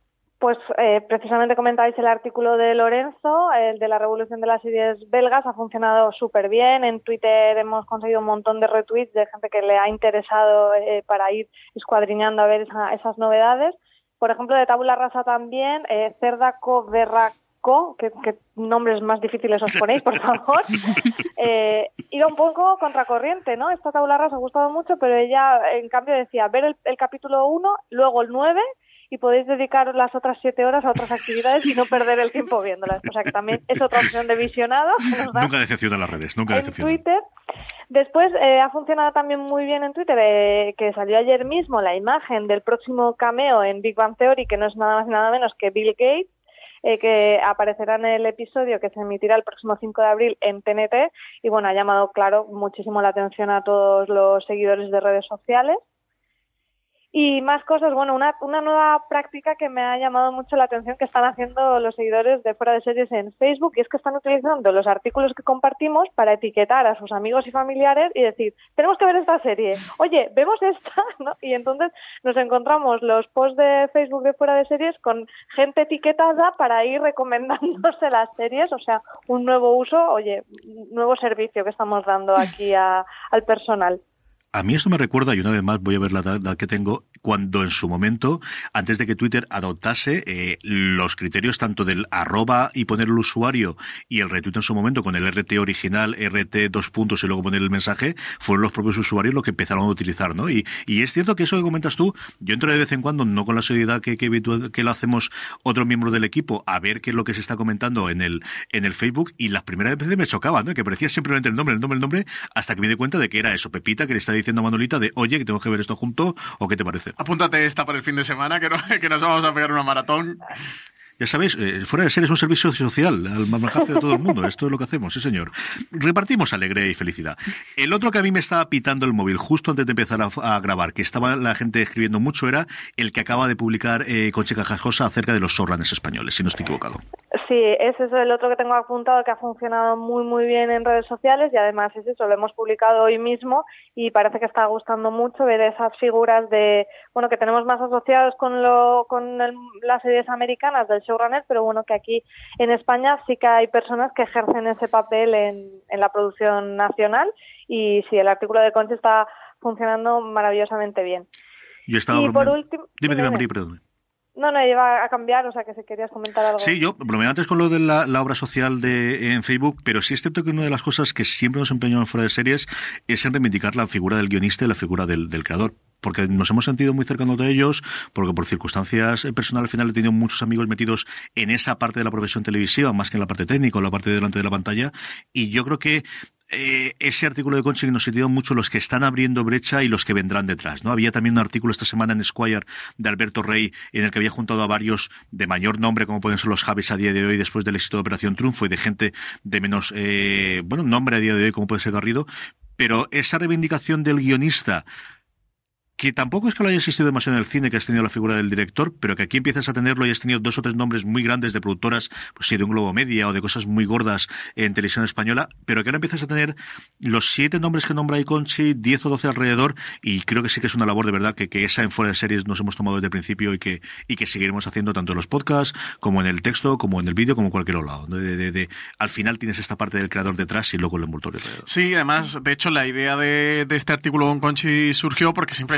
Pues eh, precisamente comentáis el artículo de Lorenzo, el de la revolución de las series belgas, ha funcionado súper bien. En Twitter hemos conseguido un montón de retweets de gente que le ha interesado eh, para ir escuadriñando a ver esas novedades. Por ejemplo, de Tabula Rasa también, eh, Cerdaco Berraco, que, nombres más difíciles os ponéis, por favor, [LAUGHS] eh, iba un poco contracorriente, ¿no? Esta tabula rasa ha gustado mucho, pero ella, en cambio, decía ver el, el capítulo 1, luego el 9 y podéis dedicar las otras siete horas a otras actividades y no perder el tiempo viéndolas. O sea que también es otra opción de visionado. nunca decepciona las redes, nunca en Twitter. Después eh, ha funcionado también muy bien en Twitter, eh, que salió ayer mismo la imagen del próximo cameo en Big Bang Theory, que no es nada más y nada menos que Bill Gates, eh, que aparecerá en el episodio que se emitirá el próximo 5 de abril en TNT y bueno, ha llamado, claro, muchísimo la atención a todos los seguidores de redes sociales. Y más cosas, bueno, una, una nueva práctica que me ha llamado mucho la atención que están haciendo los seguidores de Fuera de Series en Facebook y es que están utilizando los artículos que compartimos para etiquetar a sus amigos y familiares y decir, tenemos que ver esta serie, oye, vemos esta, [LAUGHS] ¿no? Y entonces nos encontramos los posts de Facebook de Fuera de Series con gente etiquetada para ir recomendándose [LAUGHS] las series, o sea, un nuevo uso, oye, un nuevo servicio que estamos dando aquí a, al personal. A mí esto me recuerda, y una vez más voy a ver la edad que tengo, cuando en su momento, antes de que Twitter adoptase eh, los criterios tanto del arroba y poner el usuario y el retweet en su momento con el RT original, RT dos puntos y luego poner el mensaje, fueron los propios usuarios los que empezaron a utilizar, ¿no? Y, y es cierto que eso que comentas tú, yo entro de vez en cuando, no con la seriedad que, que, que lo hacemos otros miembros del equipo, a ver qué es lo que se está comentando en el, en el Facebook y las primeras veces me chocaba, ¿no? Que parecía simplemente el nombre, el nombre, el nombre, hasta que me di cuenta de que era eso, Pepita, que le está diciendo a Manolita de, oye, que tengo que ver esto junto, o qué te parece. Apúntate esta para el fin de semana, que, no, [LAUGHS] que nos vamos a pegar una maratón. Ya sabéis, eh, fuera de ser es un servicio social al alcance de todo el mundo. Esto es lo que hacemos, sí señor. Repartimos alegría y felicidad. El otro que a mí me estaba pitando el móvil justo antes de empezar a, grabar, que estaba la gente escribiendo mucho, era el que acaba de publicar eh, Conche Cajajosa acerca de los showrunners españoles, si no estoy equivocado. Sí, ese es el otro que tengo apuntado que ha funcionado muy muy bien en redes sociales y además es eso, lo hemos publicado hoy mismo y parece que está gustando mucho ver esas figuras de, bueno, que tenemos más asociados con lo, con el, las series americanas del showrunner, pero bueno, que aquí en España sí que hay personas que ejercen ese papel en, en la producción nacional y sí, el artículo de Concha está funcionando maravillosamente bien. Yo estaba y por último, dime, dime, María, perdón. No, no, iba a cambiar, o sea que si querías comentar algo. Sí, yo bromeé antes con lo de la, la, obra social de en Facebook, pero sí es cierto que una de las cosas que siempre nos empeñamos fuera de series es en reivindicar la figura del guionista y la figura del, del creador porque nos hemos sentido muy cercanos de ellos, porque por circunstancias personales al final he tenido muchos amigos metidos en esa parte de la profesión televisiva, más que en la parte técnica o la parte de delante de la pantalla, y yo creo que eh, ese artículo de Conchi nos sirvió mucho los que están abriendo brecha y los que vendrán detrás. ¿no? Había también un artículo esta semana en Squire de Alberto Rey en el que había juntado a varios de mayor nombre, como pueden ser los Javis a día de hoy después del éxito de Operación Triunfo y de gente de menos eh, bueno nombre a día de hoy, como puede ser Garrido. Pero esa reivindicación del guionista que tampoco es que lo haya existido demasiado en el cine, que has tenido la figura del director, pero que aquí empiezas a tenerlo y has tenido dos o tres nombres muy grandes de productoras, pues sí, de un Globo Media o de cosas muy gordas en televisión española, pero que ahora empiezas a tener los siete nombres que nombra Iconchi, diez o doce alrededor, y creo que sí que es una labor de verdad que, que esa en fuera de series nos hemos tomado desde el principio y que, y que seguiremos haciendo tanto en los podcasts, como en el texto, como en el vídeo, como en cualquier lado. De, de, de, al final tienes esta parte del creador detrás y luego el envoltorio alrededor. Sí, además, de hecho, la idea de, de este artículo con Conchi surgió porque siempre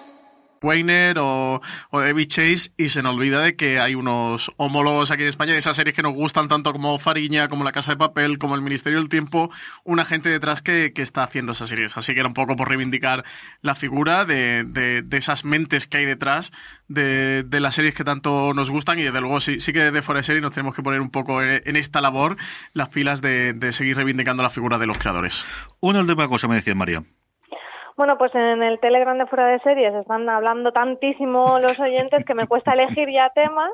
Weiner o, David Chase y se nos olvida de que hay unos homólogos aquí en España de esas series que nos gustan tanto como Fariña, como La Casa de Papel, como El Ministerio del Tiempo, una gente detrás que, que está haciendo esas series. Así que era un poco por reivindicar la figura de, de, de esas mentes que hay detrás de, de, las series que tanto nos gustan y desde luego sí, sí que desde Fuera de Serie nos tenemos que poner un poco en, esta labor las pilas de, de, seguir reivindicando la figura de los creadores. Una última cosa me decía María. Bueno, pues en el Telegram de Fuera de Series están hablando tantísimo los oyentes que me cuesta elegir ya temas.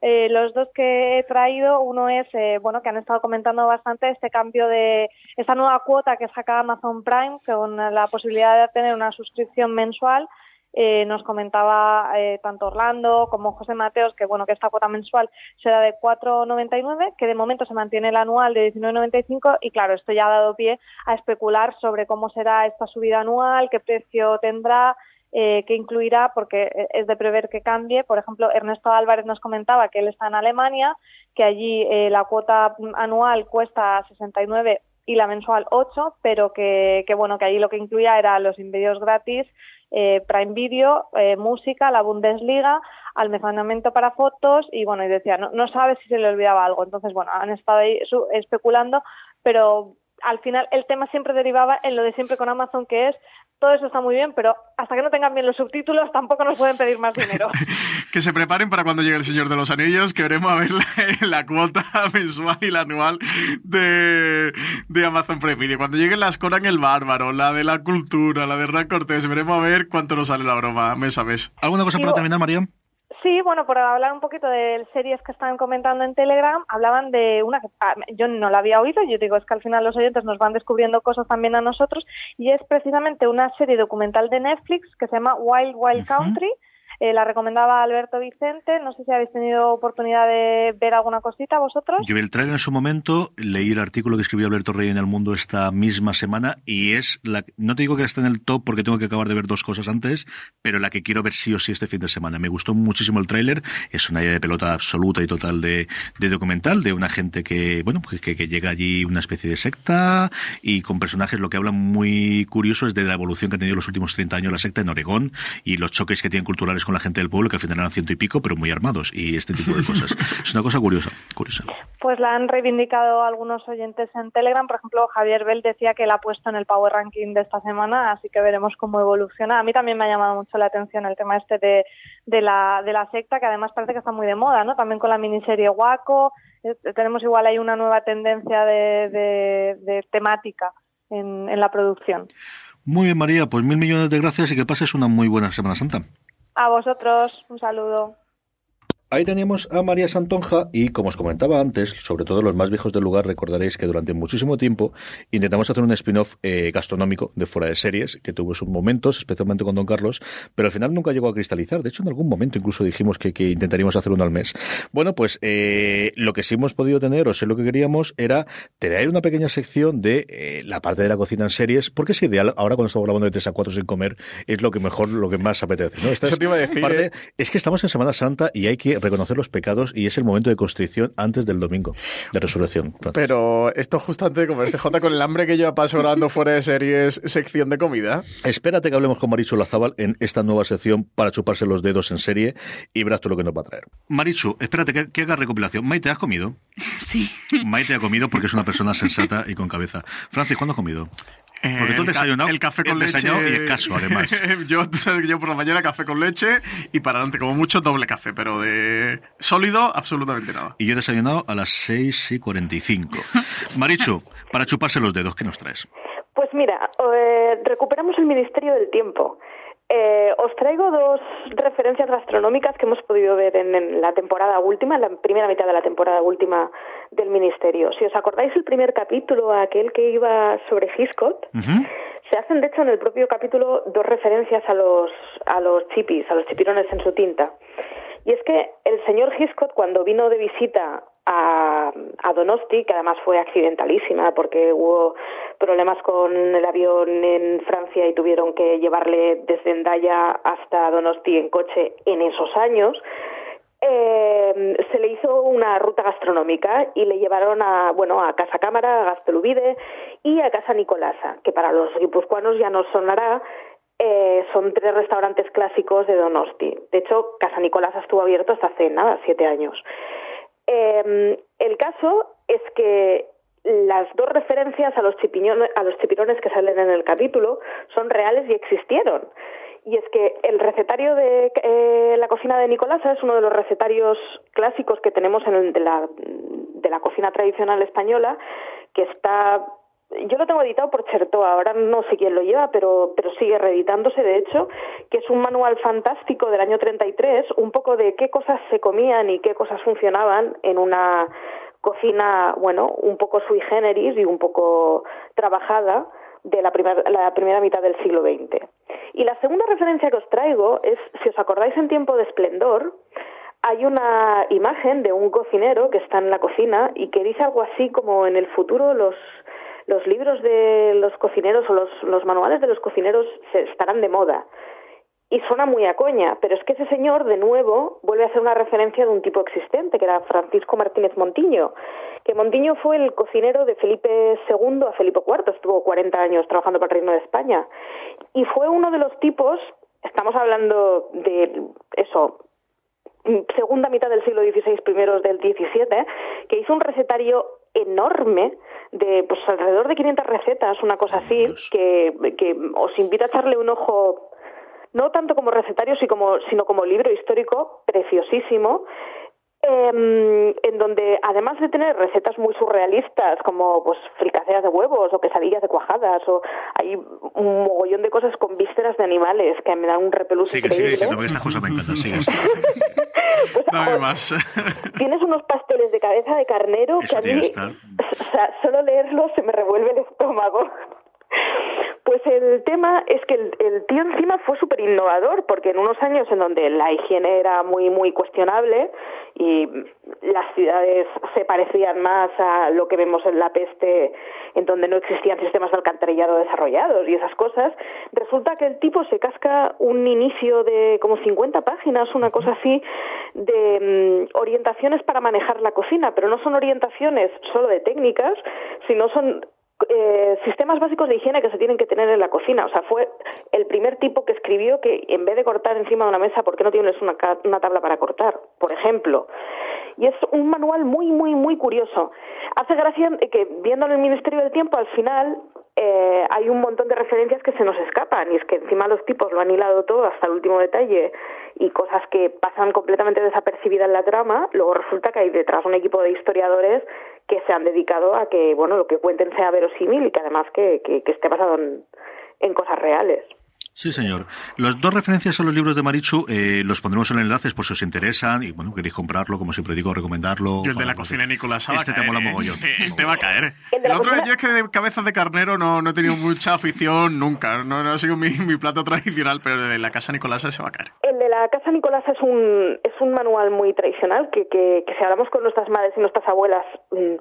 Eh, los dos que he traído, uno es, eh, bueno, que han estado comentando bastante este cambio de esta nueva cuota que saca Amazon Prime con la posibilidad de tener una suscripción mensual eh, nos comentaba eh, tanto Orlando como José Mateos que bueno que esta cuota mensual será de 4,99, que de momento se mantiene el anual de 19,95 y claro, esto ya ha dado pie a especular sobre cómo será esta subida anual, qué precio tendrá, eh, que incluirá, porque es de prever que cambie. Por ejemplo, Ernesto Álvarez nos comentaba que él está en Alemania, que allí eh, la cuota anual cuesta 69 y la mensual 8, pero que, que bueno que allí lo que incluía era los vídeos gratis, eh, Prime Video, eh, música, la Bundesliga, almacenamiento para fotos y bueno, y decía, no, no sabe si se le olvidaba algo. Entonces, bueno, han estado ahí especulando, pero al final el tema siempre derivaba en lo de siempre con Amazon, que es todo eso está muy bien, pero hasta que no tengan bien los subtítulos tampoco nos pueden pedir más dinero. [LAUGHS] que se preparen para cuando llegue el Señor de los Anillos, que veremos a ver la, cuota [LAUGHS] mensual y la anual de, de Amazon Prime Video. Cuando lleguen las Conan el Bárbaro, la de la cultura, la de Hernán Cortés, veremos a ver cuánto nos sale la broma mes a mes. ¿Alguna cosa para terminar, María? Sí, bueno, por hablar un poquito de series que están comentando en Telegram, hablaban de una que ah, yo no la había oído, yo digo, es que al final los oyentes nos van descubriendo cosas también a nosotros, y es precisamente una serie documental de Netflix que se llama Wild Wild Country. Eh, la recomendaba Alberto Vicente. No sé si habéis tenido oportunidad de ver alguna cosita vosotros. Yo vi el trailer en su momento, leí el artículo que escribió Alberto Rey en El Mundo esta misma semana y es la. No te digo que está en el top porque tengo que acabar de ver dos cosas antes, pero la que quiero ver sí o sí este fin de semana. Me gustó muchísimo el tráiler. Es una idea de pelota absoluta y total de, documental de una gente que, bueno, pues que, que, llega allí una especie de secta y con personajes. Lo que habla muy curioso es de la evolución que ha tenido los últimos 30 años la secta en Oregón y los choques que tienen culturales con la gente del pueblo, que al final eran ciento y pico, pero muy armados, y este tipo de cosas. [LAUGHS] es una cosa curiosa, curiosa. Pues la han reivindicado algunos oyentes en Telegram. Por ejemplo, Javier Bell decía que la ha puesto en el Power Ranking de esta semana, así que veremos cómo evoluciona. A mí también me ha llamado mucho la atención el tema este de, de, la, de la secta, que además parece que está muy de moda, ¿no? También con la miniserie Waco. Tenemos igual ahí una nueva tendencia de, de, temática en, en la producción. Muy bien, María, pues mil millones de gracias y que pases una muy buena Semana Santa. A vosotros, un saludo. Ahí teníamos a María Santonja y, como os comentaba antes, sobre todo los más viejos del lugar, recordaréis que durante muchísimo tiempo intentamos hacer un spin-off eh, gastronómico de fuera de series, que tuvo sus momentos, especialmente con Don Carlos, pero al final nunca llegó a cristalizar. De hecho, en algún momento incluso dijimos que, intentaríamos hacer uno al mes. Bueno, pues eh, lo que sí hemos podido tener, o sé lo que queríamos, era tener una pequeña sección de eh, la parte de la cocina en series, porque es ideal, ahora cuando estamos grabando de 3 a 4 sin comer, es lo que mejor, lo que más apetece. ¿no? Esta es, es que estamos en Semana Santa y hay que reconocer los pecados y es el momento de constricción antes del domingo de resurrección. Pero esto justamente como este J con el hambre que yo paso grabando fuera de series, sección de comida. Espérate que hablemos con Marichu Lazábal en esta nueva sección para chuparse los dedos en serie y verás tú lo que nos va a traer. Marichu, espérate que, que haga recopilación. Maite, ¿has comido? Sí. Maite ha comido porque es una persona sensata y con cabeza. Francis, ¿cuándo has comido? Porque tú te desayunado el café con leche y escaso, [LAUGHS] además. yo, yo por la mañana café con leche y para adelante, como mucho, doble café, pero de sólido, absolutamente nada. Y yo he desayunado a las 6 y 45. [LAUGHS] Marichu, para chuparse los dedos, ¿qué nos traes? Pues mira, eh, recuperamos el Ministerio del Tiempo. Eh, os traigo dos referencias gastronómicas que hemos podido ver en, la temporada última, en la primera mitad de la temporada última del Ministerio. Si os acordáis el primer capítulo, aquel que iba sobre Hitchcock, se hacen de hecho en el propio capítulo dos referencias a los, a los chipis, a los chipirones en su tinta. Y es que el señor Hitchcock, cuando vino de visita a, a, Donosti, que además fue accidentalísima porque hubo problemas con el avión en Francia y tuvieron que llevarle desde Endaya hasta Donosti en coche en esos años, eh, se le hizo una ruta gastronómica y le llevaron a, bueno, a Casa Cámara, a Gastelubide y a Casa Nicolasa, que para los guipuzcoanos ya no sonará, eh, son tres restaurantes clásicos de Donosti. De hecho, Casa Nicolasa estuvo abierto hasta hace nada, siete años. Eh, el caso es que las dos referencias a los, a los chipirones que salen en el capítulo son reales y existieron. Y es que el recetario de eh, la cocina de Nicolasa es uno de los recetarios clásicos que tenemos en el de, la, de la cocina tradicional española, que está yo lo tengo editado por Chertoa, ahora no sé quién lo lleva, pero, pero sigue reeditándose, de hecho, que es un manual fantástico del año 33, un poco de qué cosas se comían y qué cosas funcionaban en una cocina, bueno, un poco sui generis y un poco trabajada de la, la primera mitad del siglo XX. Y la segunda referencia que os traigo es, si os acordáis en tiempo de esplendor, hay una imagen de un cocinero que está en la cocina y que dice algo así como en el futuro los, los libros de los cocineros o los, manuales de los cocineros se estarán de moda. Y suena muy a coña, pero es que ese señor, de nuevo, vuelve a hacer una referencia de un tipo existente, que era Francisco Martínez Montiño, que Montiño fue el cocinero de Felipe II a Felipe IV, estuvo 40 años trabajando para el Reino de España, y fue uno de los tipos, estamos hablando de eso, segunda mitad del siglo XVI, primeros del XVII, que hizo un recetario enorme de pues alrededor de 500 recetas, una cosa así, que, que os invito a echarle un ojo no tanto como recetario, sino como libro histórico preciosísimo, eh, en donde además de tener recetas muy surrealistas como pues fricaseas de huevos o quesadillas de cuajadas o hay un mogollón de cosas con vísceras de animales que me dan un repelús sí, increíble. Sí, que esta cosa me encanta, sí, pues, Dame más. [LAUGHS] tienes unos pasteles de cabeza de carnero Eso que a mí, o sea, solo leerlos se me revuelve el estómago. Pues el tema es que el, el tío encima fue súper innovador, porque en unos años en donde la higiene era muy, muy cuestionable y las ciudades se parecían más a lo que vemos en la peste, en donde no existían sistemas de alcantarillado desarrollados y esas cosas, resulta que el tipo se casca un inicio de como 50 páginas, una cosa así, de mm, orientaciones para manejar la cocina, pero no son orientaciones solo de técnicas, sino son eh, sistemas básicos de higiene que se tienen que tener en la cocina. O sea, fue el primer tipo que escribió que en vez de cortar encima de una mesa, ¿por qué no tienes una, una tabla para cortar? Por ejemplo. Y es un manual muy, muy, muy curioso. Hace gracia que viéndolo en el Ministerio del Tiempo, al final eh, hay un montón de referencias que se nos escapan y es que encima los tipos lo han hilado todo hasta el último detalle y cosas que pasan completamente desapercibidas en la trama, luego resulta que hay detrás un equipo de historiadores que se han dedicado a que bueno lo que cuenten sea verosímil y que además que, que, esté basado en cosas reales. Sí, señor. Las dos referencias a los libros de Marichu eh, los pondremos en enlaces por si os interesan y, bueno, queréis comprarlo, como siempre digo, recomendarlo. El de la cocina de Nicolás va a Este te caer, mola ¿eh? mogollón. Este, este va a caer. El otro cocina- yo es que de cabezas de carnero no, no he tenido mucha afición nunca. No, no ha sido mi, mi plato tradicional, pero el de la casa Nicolás se va a caer. El de la Casa Nicolás es un, es un manual muy tradicional que, que, que si hablamos con nuestras madres y nuestras abuelas mm,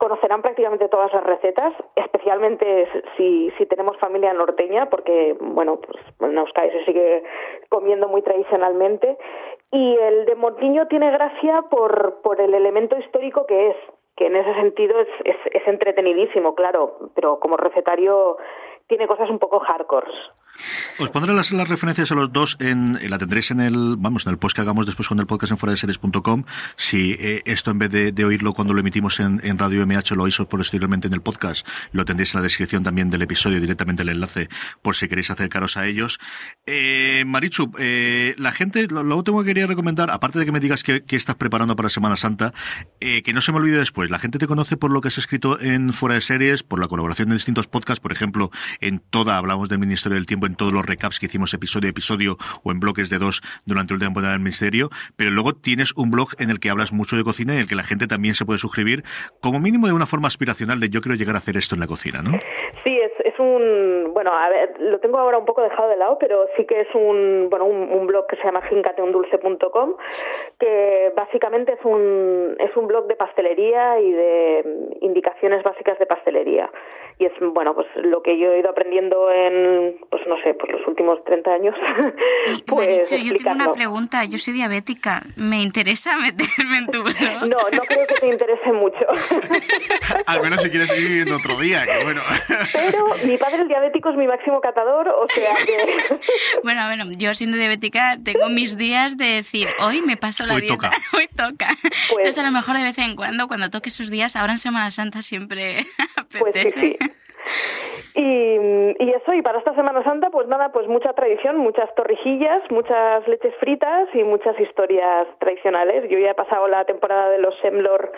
conocerán prácticamente todas las recetas, especialmente si, si tenemos familia norteña, porque bueno, pues en Euskadi se sigue comiendo muy tradicionalmente. Y el de Montiño tiene gracia por, por el elemento histórico que es, que en ese sentido es, es, es entretenidísimo, claro, pero como recetario tiene cosas un poco hardcore. Os pondré las, las referencias a los dos en, la tendréis en el, vamos, en el post que hagamos después con el podcast en fuera de series.com. Si eh, esto en vez de, de, oírlo cuando lo emitimos en, en Radio MH lo oís posteriormente en el podcast, lo tendréis en la descripción también del episodio, directamente el enlace, por si queréis acercaros a ellos. Eh, Marichu, eh, la gente, lo, lo, último que quería recomendar, aparte de que me digas que, que estás preparando para Semana Santa, eh, que no se me olvide después, la gente te conoce por lo que has escrito en fuera de series, por la colaboración en distintos podcasts, por ejemplo, en toda, hablamos del Ministerio del Tiempo, en todos los recaps que hicimos episodio a episodio o en bloques de dos durante última temporada del Ministerio, pero luego tienes un blog en el que hablas mucho de cocina y en el que la gente también se puede suscribir, como mínimo de una forma aspiracional de yo quiero llegar a hacer esto en la cocina, ¿no? Sí, es, es un, bueno, a ver, lo tengo ahora un poco dejado de lado, pero sí que es un, bueno, un, un blog que se llama gincateundulce.com, que básicamente es un, es un blog de pastelería y de indicaciones básicas de pastelería. Y es, bueno, pues lo que yo he ido aprendiendo en, pues no sé, pues los últimos 30 años. [LAUGHS] Y, pues Marichu, yo tengo una pregunta. Yo soy diabética. ¿Me interesa [LAUGHS] meterme en tu blog? No, no creo que te interese mucho. [LAUGHS] Al menos si quieres ir viendo otro día, que bueno. Pero mi padre el diabético es mi máximo catador, o sea que... Bueno, bueno, yo siendo diabética tengo mis días de decir, hoy me paso la Hoy dieta, toca. hoy toca. Pues- Entonces a lo mejor de vez en cuando, cuando toque esos días, ahora en Semana Santa siempre Pues sí, apetece. sí. Y, y eso, y para esta Semana Santa, pues nada, pues mucha tradición, muchas torrijillas, muchas leches fritas y muchas historias tradicionales. Yo ya he pasado la temporada de los semlor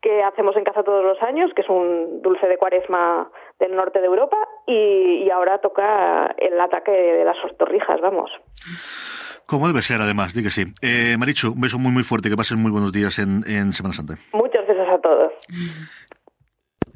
que hacemos en casa todos los años, que es un dulce de cuaresma del norte de Europa, y, y ahora toca el ataque de las torrijas, vamos. Como debe ser, además, di que sí. Eh, Marichu, un beso muy, muy fuerte, que pases muy buenos días en, en Semana Santa. Muchos besos a todos.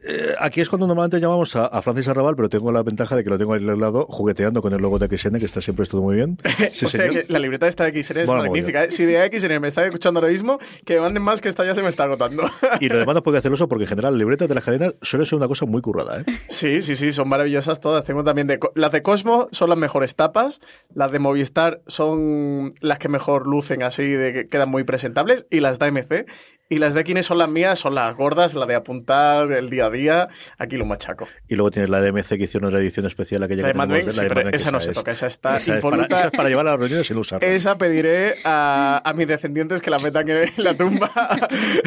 Eh, aquí es cuando normalmente llamamos a, Francis Arrabal, pero tengo la ventaja de que lo tengo ahí al lado jugueteando con el logo de XN, que está siempre estuvo muy bien. [LAUGHS] Sí, la libreta esta de XN es magnífica. ¿eh? Si de XN me está escuchando ahora mismo, que manden más, que esta ya se me está agotando. y lo demás no puede hacer uso porque en general las libretas de las cadenas suele ser una cosa muy currada. ¿eh? Sí, sí, sí, son maravillosas todas. Tengo también de. Las de Cosmo son las mejores tapas, las de Movistar son las que mejor lucen así, de que quedan muy presentables, y las de AMC y las de Kines son las mías, son las gordas, la de apuntar el día a día. Aquí lo machaco. Y luego tienes la de MC que hicieron la edición especial aquella la que tenemos, la de esa no se toca, esa está esa Es para, esa es para llevar a las reuniones sin usarla. Esa pediré a, a, mis descendientes que la metan en la tumba,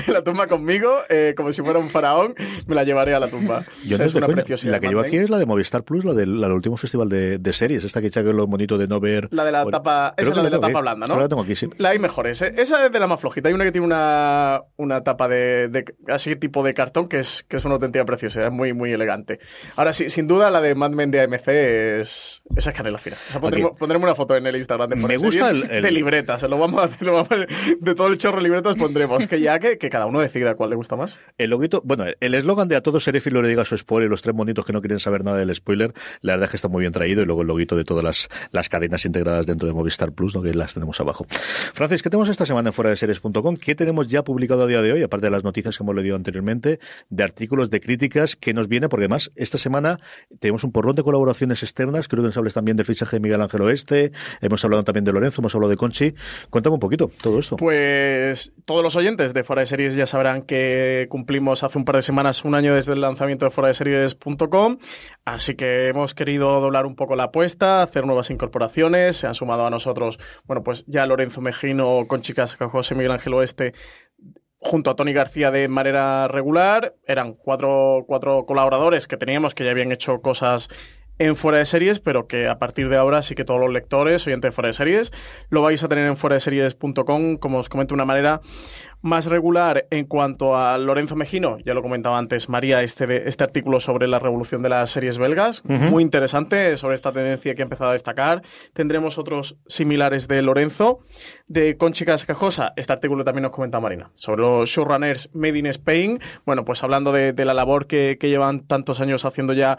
en la tumba conmigo, eh, como si fuera un faraón, me la llevaré a la tumba. Yo es una preciosidad. La que llevo aquí es la de Movistar Plus, la del, último festival de, de, series, esta que echa que lo bonito de no ver. La de la tapa, esa es la de la tapa blanda, ¿no? La tengo aquí, sí. La hay mejores. ¿eh? Esa es de la más flojita. Hay una que tiene una, una tapa de de, así tipo de cartón que es, que es una preciosidad, es muy, muy elegante. Ahora, sí, sin duda, la de Mad Men de AMC es, esa es canela fina. pondremos, una foto en el Instagram de Me gusta el, de libretas, lo vamos a hacer, de todo el chorro de libretas pondremos, que ya que, que, cada uno decida cuál le gusta más. El loguito, bueno, el eslogan de a todo seréfilo le diga su spoiler, los tres monitos que no quieren saber nada del spoiler, la verdad es que está muy bien traído y luego el loguito de todas las, las cadenas integradas dentro de Movistar Plus, ¿no? que las tenemos abajo. Francis, ¿qué tenemos esta semana en fuera de series.com? ¿Qué tenemos ya publicado a día de hoy, aparte de las noticias que hemos leído anteriormente, de artículos, de críticas que nos viene, porque además esta semana tenemos un porrón de colaboraciones externas, creo que nos hables también del fichaje de Miguel Ángel Oeste, hemos hablado también de Lorenzo, hemos hablado de Conchi. Cuéntame un poquito todo esto. Pues todos los oyentes de Fuera de Series ya sabrán que cumplimos hace un par de semanas un año desde el lanzamiento de fuera de series.com, así que hemos querido doblar un poco la apuesta, hacer nuevas incorporaciones, se han sumado a nosotros, bueno, pues ya Lorenzo Mejino, Conchi Casca, José Miguel Ángel Oeste junto a Tony García de manera regular. Eran cuatro, cuatro colaboradores que teníamos que ya habían hecho cosas en Fuera de Series, pero que a partir de ahora sí que todos los lectores, oyentes de Fuera de Series, lo vais a tener en fuera de series.com, como os comento, una manera más regular en cuanto a Lorenzo Mejino, ya lo comentaba antes María, este, este artículo sobre la revolución de las series belgas, muy interesante sobre esta tendencia que ha empezado a destacar. Tendremos otros similares de Lorenzo. De Conchi Cascajosa, este artículo también nos comenta Marina, sobre los showrunners Made in Spain. Bueno, pues hablando de, la labor que, que llevan tantos años haciendo ya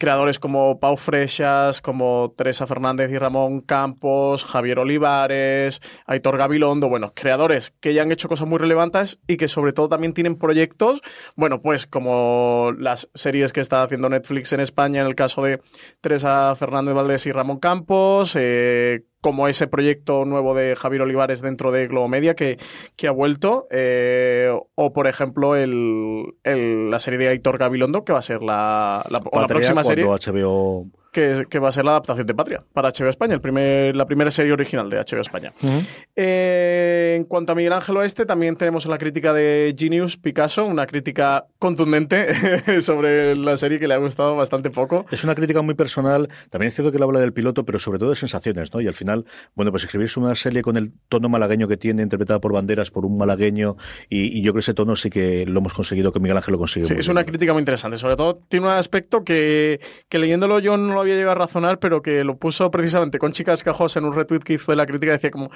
creadores como Pau Freixas, como Teresa Fernández y Ramón Campos, Javier Olivares, Aitor Gabilondo, bueno, creadores que ya han hecho cosas muy relevantes y que sobre todo también tienen proyectos, bueno, pues como las series que está haciendo Netflix en España en el caso de Teresa Fernández Valdés y Ramón Campos, eh, como ese proyecto nuevo de Javier Olivares dentro de Globomedia que, que ha vuelto, eh, o por ejemplo el, la serie de Aitor Gabilondo, que va a ser la, la, la próxima serie. HBO que, va a ser la adaptación de Patria para HBO España, el primer, la primera serie original de HBO España. Eh, en cuanto a Miguel Ángel Oeste, también tenemos la crítica de Genius Picasso, una crítica contundente [LAUGHS] sobre la serie que le ha gustado bastante poco. Es una crítica muy personal, también es cierto que le habla del piloto, pero sobre todo de sensaciones, ¿no? Y al final, bueno, pues escribirse una serie con el tono malagueño que tiene, interpretada por banderas, por un malagueño, y, yo creo que ese tono sí que lo hemos conseguido, que Miguel Ángel lo consigue. Sí, es una crítica muy interesante, sobre todo tiene un aspecto que, que leyéndolo yo no había llegado a razonar, pero que lo puso precisamente con Chicas Cajos en un retweet que hizo de la crítica, decía como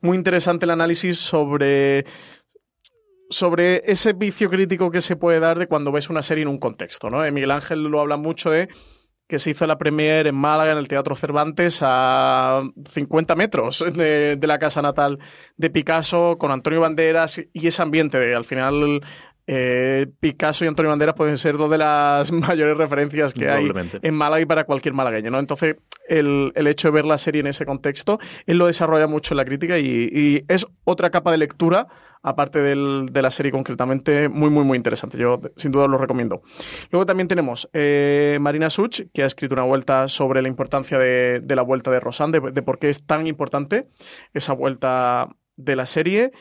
muy interesante el análisis sobre sobre ese vicio crítico que se puede dar de cuando ves una serie en un contexto, ¿no? Eh, Miguel Ángel lo habla mucho de que se hizo la premiere en Málaga, en el Teatro Cervantes, a 50 metros de, la casa natal de Picasso, con Antonio Banderas y ese ambiente. De, al final, eh, Picasso y Antonio Banderas pueden ser dos de las [LAUGHS] mayores referencias que hay en Málaga y para cualquier malagueño, ¿no? Entonces, el, hecho de ver la serie en ese contexto, él lo desarrolla mucho en la crítica y, es otra capa de lectura, aparte de la serie concretamente, muy, muy, muy interesante. Yo sin duda lo recomiendo. Luego también tenemos eh, Marina Such, que ha escrito una vuelta sobre la importancia de, la vuelta de Rosan, de por qué es tan importante esa vuelta de la serie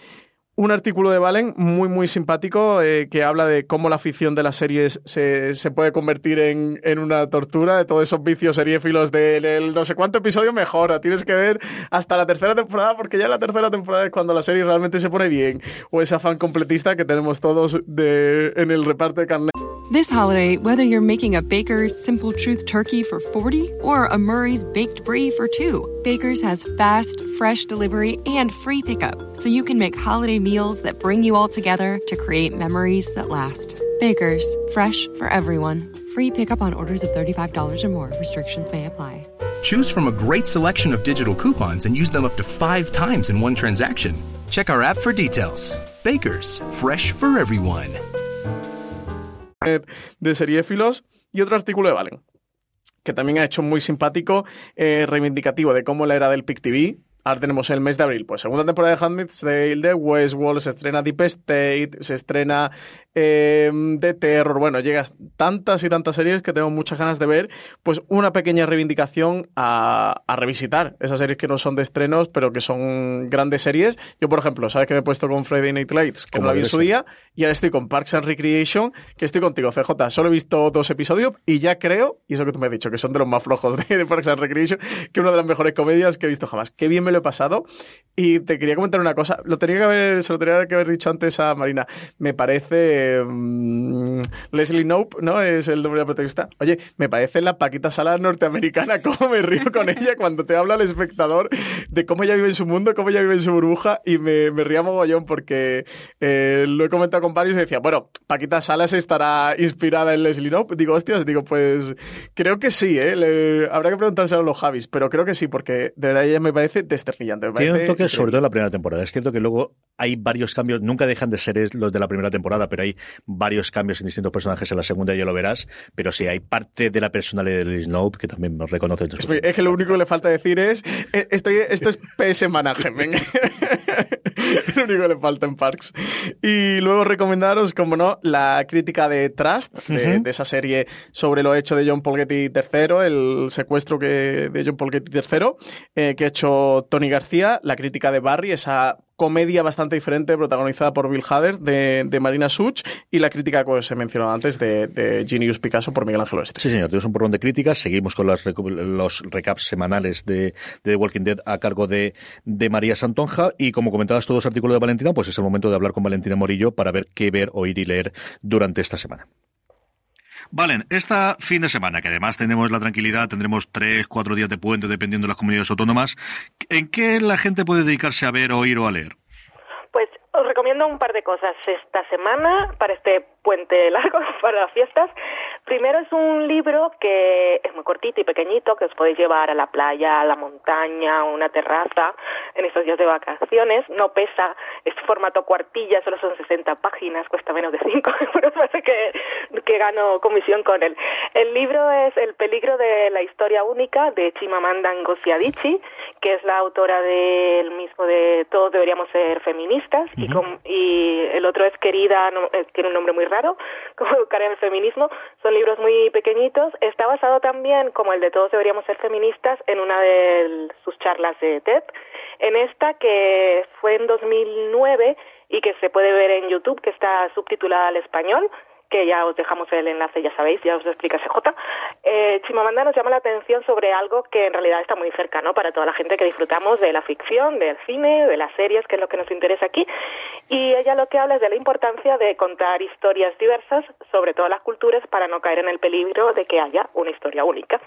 un artículo de Valen muy, muy simpático eh, que habla de cómo la afición de las series se, puede convertir en, una tortura, de todos esos vicios seriéfilos del no sé cuánto episodio mejora. Tienes que ver hasta la tercera temporada porque ya la tercera temporada es cuando la serie realmente se pone bien. O ese afán completista que tenemos todos de, en el reparto de carnet. This holiday, whether you're making a Baker's Simple Truth turkey for 40 or a Murray's Baked Brie for 2, Baker's has fast, fresh delivery and free pickup, so you can make holiday meals that bring you all together to create memories that last. Baker's, fresh for everyone. Free pickup on orders of $35 or more. Restrictions may apply. Choose from a great selection of digital coupons and use them up to five times in one transaction. Check our app for details. Baker's, fresh for everyone. de seriéfilos y otro artículo de Valen, que también ha hecho muy simpático, eh, reivindicativo de cómo la era del PIC TV Ahora tenemos el mes de abril, pues segunda temporada de Handmaid's Tale, de Westworld, se estrena Deep State, se estrena eh, The Terror, bueno, llegas tantas y tantas series que tengo muchas ganas de ver, pues una pequeña reivindicación a, revisitar esas series que no son de estrenos, pero que son grandes series. Yo, por ejemplo, sabes que me he puesto con Friday Night Lights, que no la vi en su día, y ahora estoy con Parks and Recreation, que estoy contigo, CJ. Solo he visto dos episodios y ya creo, y eso que tú me has dicho, que son de los más flojos de, de Parks and Recreation, que una de las mejores comedias que he visto jamás. Qué bien me lo he pasado. Y te quería comentar una cosa. Lo tenía que haber, se lo tenía que haber dicho antes a Marina. Me parece. Mm, Leslie Nope, ¿no? Es el nombre de la protagonista. Oye, me parece la Paquita Sala norteamericana. [LAUGHS] Cómo me río con ella cuando te habla el espectador de cómo ella vive en su mundo, cómo ella vive en su burbuja. Y me, me ría mogollón porque eh, lo he comentado con varios y decía, bueno, Paquita Salas estará inspirada en Leslie Nope. Digo, hostias, digo, pues creo que sí, ¿eh? habrá que preguntárselo a los Javis, pero creo que sí, porque de verdad ella me parece desterrillante. Tiene un toque sobre todo en la primera temporada. Es cierto que luego hay varios cambios, nunca dejan de ser los de la primera temporada, pero hay varios cambios en distintos personajes en la segunda, ya lo verás. Pero sí, hay parte de la personalidad de Leslie Nope que también reconoce. Es, es que lo único que le falta decir es, eh, estoy, esto es PS Management. [LAUGHS] lo único que le falta en Parks. Y luego recomendaros, como no, la crítica de Trust, de, esa serie sobre lo hecho de John Paul Getty III, el secuestro que, de John Paul Getty III, eh, que ha hecho Tony García, la crítica de Barry, esa comedia bastante diferente protagonizada por Bill Hader de, Marina Such y la crítica que os he mencionado antes de, de Genius Picasso por Miguel Ángel Oeste. Sí, señor, tenemos un porrón de críticas. Seguimos con los recaps semanales de, The Walking Dead a cargo de, de María Santonja y como comentabas todos artículos de Valentina, pues es el momento de hablar con Valentina Morillo para ver qué ver, oír y leer durante esta semana. Valen, esta fin de semana, que además tenemos la tranquilidad, tendremos tres, cuatro días de puente dependiendo de las comunidades autónomas, ¿en qué la gente puede dedicarse a ver, oír o a leer? Pues os recomiendo un par de cosas esta semana para este puente [LAUGHS] largo, para las fiestas. Primero es un libro que es muy cortito y pequeñito, que os podéis llevar a la playa, a la montaña, a una terraza en estos días de vacaciones. No pesa, es formato cuartilla, solo son 60 páginas, cuesta menos de 5 [LAUGHS] euros, parece que, que gano comisión con él. El libro es El peligro de la historia única de Chimamanda Ngozi Adichie, que es la autora del mismo de Todos deberíamos ser feministas, y, y el otro es Querida, eh, tiene un nombre muy raro, [LAUGHS] como educar en el feminismo. Son libros muy pequeñitos. Está basado también, como el de Todos deberíamos ser feministas, en una de sus charlas de TED. En esta que fue en 2009 y que se puede ver en YouTube, que está subtitulada al español, que ya os dejamos el enlace, ya sabéis, ya os lo explica CJ. Eh, Chimamanda nos llama la atención sobre algo que en realidad está muy cerca, ¿no? Para toda la gente que disfrutamos de la ficción, del cine, de las series, que es lo que nos interesa aquí. Y ella lo que habla es de la importancia de contar historias diversas sobre todas las culturas para no caer en el peligro de que haya una historia única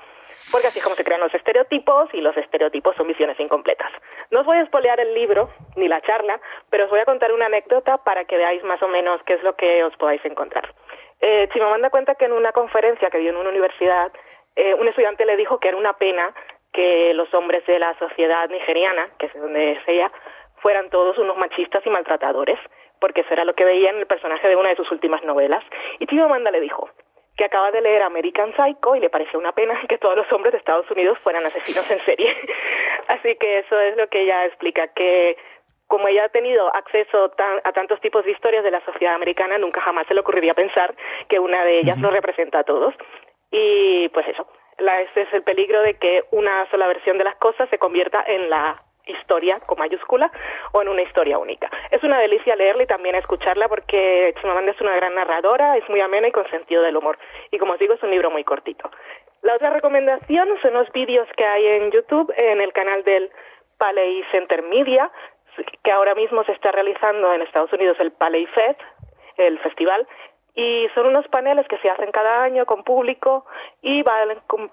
porque así es como se crean los estereotipos y los estereotipos son visiones incompletas. No os voy a espolear el libro ni la charla, pero os voy a contar una anécdota para que veáis más o menos qué es lo que os podáis encontrar. Eh, Chimamanda cuenta que en una conferencia que dio en una universidad, eh, un estudiante le dijo que era una pena que los hombres de la sociedad nigeriana, que es donde es ella, fueran todos unos machistas y maltratadores, porque eso era lo que veía en el personaje de una de sus últimas novelas. Y Chimamanda le dijo que acaba de leer American Psycho y le pareció una pena [LAUGHS] que todos los hombres de Estados Unidos fueran asesinos en serie. [LAUGHS] Así que eso es lo que ella explica, que como ella ha tenido acceso a tantos tipos de historias de la sociedad americana, nunca jamás se le ocurriría pensar que una de ellas lo representa a todos. Y pues eso, la, ese es el peligro de que una sola versión de las cosas se convierta en la historia con mayúscula o en una historia única. Es una delicia leerla y también escucharla porque Chimamanda es una gran narradora, es muy amena y con sentido del humor. Y como os digo, es un libro muy cortito. La otra recomendación son los vídeos que hay en YouTube en el canal del Palais Center Media que ahora mismo se está realizando en Estados Unidos el Palais Fest, el festival, y son unos paneles que se hacen cada año con público y van con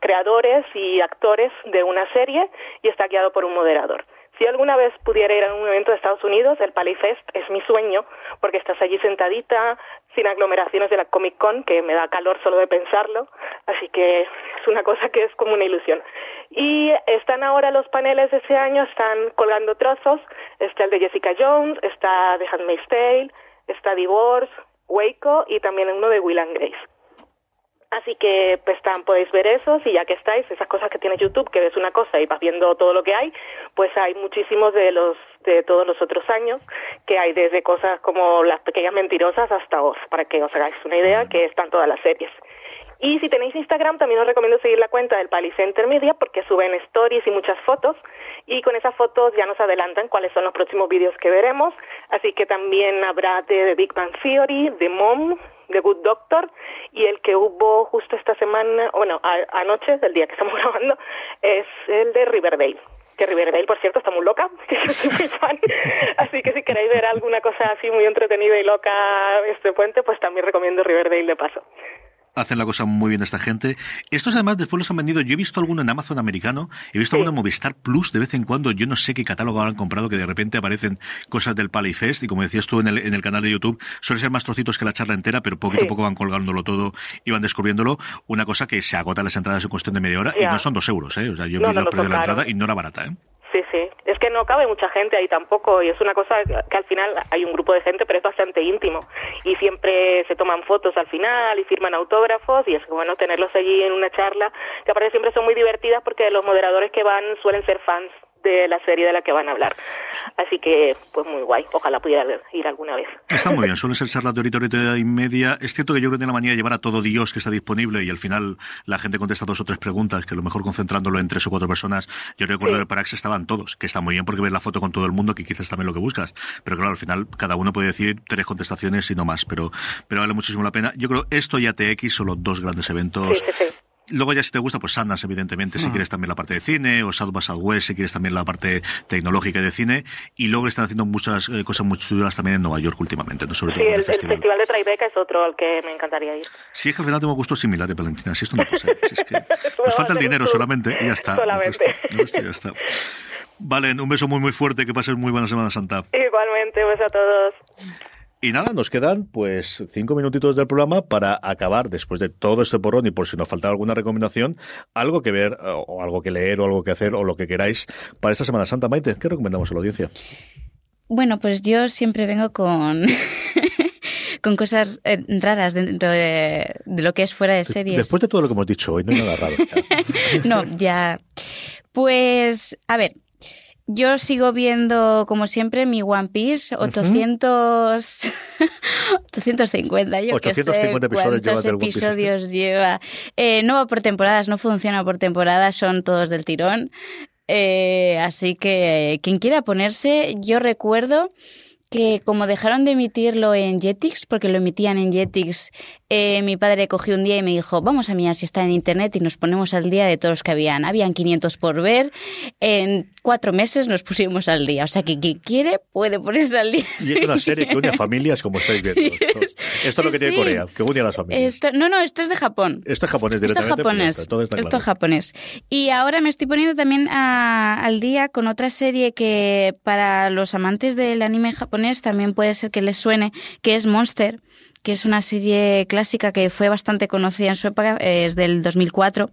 creadores y actores de una serie y está guiado por un moderador. Si alguna vez pudiera ir a un evento de Estados Unidos, el Palifest es mi sueño, porque estás allí sentadita, sin aglomeraciones de la Comic Con, que me da calor solo de pensarlo, así que es una cosa que es como una ilusión. Y están ahora los paneles de ese año, están colgando trozos, está el de Jessica Jones, está The Handmaid's Tale, está Divorce, Waco y también uno de Will and Grace. Así que pues tan, podéis ver esos y ya que estáis, esas cosas que tiene YouTube, que ves una cosa y vas viendo todo lo que hay, pues hay muchísimos de los de todos los otros años, que hay desde cosas como las pequeñas mentirosas hasta Oz, para que os hagáis una idea, que están todas las series. Y si tenéis Instagram, también os recomiendo seguir la cuenta del Palicenter Media porque suben stories y muchas fotos. Y con esas fotos ya nos adelantan cuáles son los próximos vídeos que veremos. Así que también habrá de The Big Bang Theory, The Mom, The Good Doctor y el que hubo justo esta semana, bueno, anoche, del día que estamos [LAUGHS] grabando, es el de Riverdale que Riverdale, por cierto, está muy loca, [LAUGHS] yo soy muy fan. Así que si queréis ver alguna cosa así muy entretenida y loca este puente, pues también recomiendo Riverdale de paso hacen la cosa muy bien esta gente. Estos además después los han vendido. Yo he visto alguno en Amazon americano, he visto alguno en Movistar Plus de vez en cuando. Yo no sé qué catálogo han comprado que de repente aparecen cosas del Palifest y como decías tú en el, en el canal de YouTube, suelen ser más trocitos que la charla entera, pero poquito a poco van colgándolo todo y van descubriéndolo. Una cosa que se agota las entradas en cuestión de media hora y no son dos euros, ¿eh? O sea, yo vi la de la entrada y no era barata, ¿eh? Es que no cabe mucha gente ahí tampoco y es una cosa que al final hay un grupo de gente, pero es bastante íntimo. Y siempre se toman fotos al final y firman autógrafos y es bueno tenerlos allí en una charla que aparte siempre son muy divertidas porque los moderadores que van suelen ser fans de la serie de la que van a hablar. Así que, pues muy guay. Ojalá pudiera ir alguna vez. Está muy bien. [LAUGHS] Suele ser charlas de horita, y media. Es cierto que yo creo que tiene la manía de llevar a todo Dios que está disponible y al final la gente contesta dos o tres preguntas, que a lo mejor concentrándolo en tres o cuatro personas. Yo recuerdo que el Parax estaban todos, que está muy bien porque ves la foto con todo el mundo, que quizás también lo que buscas. Pero claro, al final cada uno puede decir tres contestaciones y no más. Pero, pero vale muchísimo la pena. Yo creo esto y ATX son los dos grandes eventos. Luego ya si te gusta, pues Sundance, evidentemente, si quieres también la parte de cine, o South by Southwest, si quieres también la parte tecnológica de cine, y luego están haciendo muchas eh, cosas muy chulas también en Nueva York últimamente, ¿no? Sobre sí, todo el, el, festival. de Tribeca es otro al que me encantaría ir. Sí, es que al final tengo gustos similares, Valentina, si esto no pasa. Si es que [LAUGHS] nos falta el dinero solamente y ya está. Solamente. ya está. Vale, un beso muy muy fuerte, que pases muy buena Semana Santa. Igualmente, un beso a todos. Y nada, nos quedan pues cinco minutitos del programa para acabar, después de todo este porrón y por si nos falta alguna recomendación, algo que ver o algo que leer o algo que hacer o lo que queráis para esta Semana Santa. Maite, ¿qué recomendamos a la audiencia? Bueno, pues yo siempre vengo con... [LAUGHS] con cosas eh, raras dentro de, lo que es fuera de series. Después de todo lo que hemos dicho hoy, no hay nada raro. [LAUGHS] no, ya. Pues, a ver, yo sigo viendo, como siempre, mi One Piece, 800... 850, [LAUGHS] yo 850 sé cuántos episodios lleva. Eh, no va por temporadas, no funciona por temporadas, son todos del tirón. Eh, así que quien quiera ponerse, yo recuerdo que como dejaron de emitirlo en Jetix, porque lo emitían en Jetix, eh, mi padre cogió un día y me dijo, vamos a mirar si está en internet y nos ponemos al día de todos los que habían. Habían 500 por ver, en cuatro meses nos pusimos al día. O sea que quien quiere puede ponerse al día. Y es una [LAUGHS] serie que une a familias, como estáis viendo. [LAUGHS] Esto, es lo que tiene Corea, que une a las familias. no, no, esto es de Japón. Esto es japonés directamente. Esto es japonés. Esto es japonés. Y ahora me estoy poniendo también al día con otra serie que para los amantes del anime japonés también puede ser que les suene, que es Monster, que es una serie clásica que fue bastante conocida en su época, es del 2004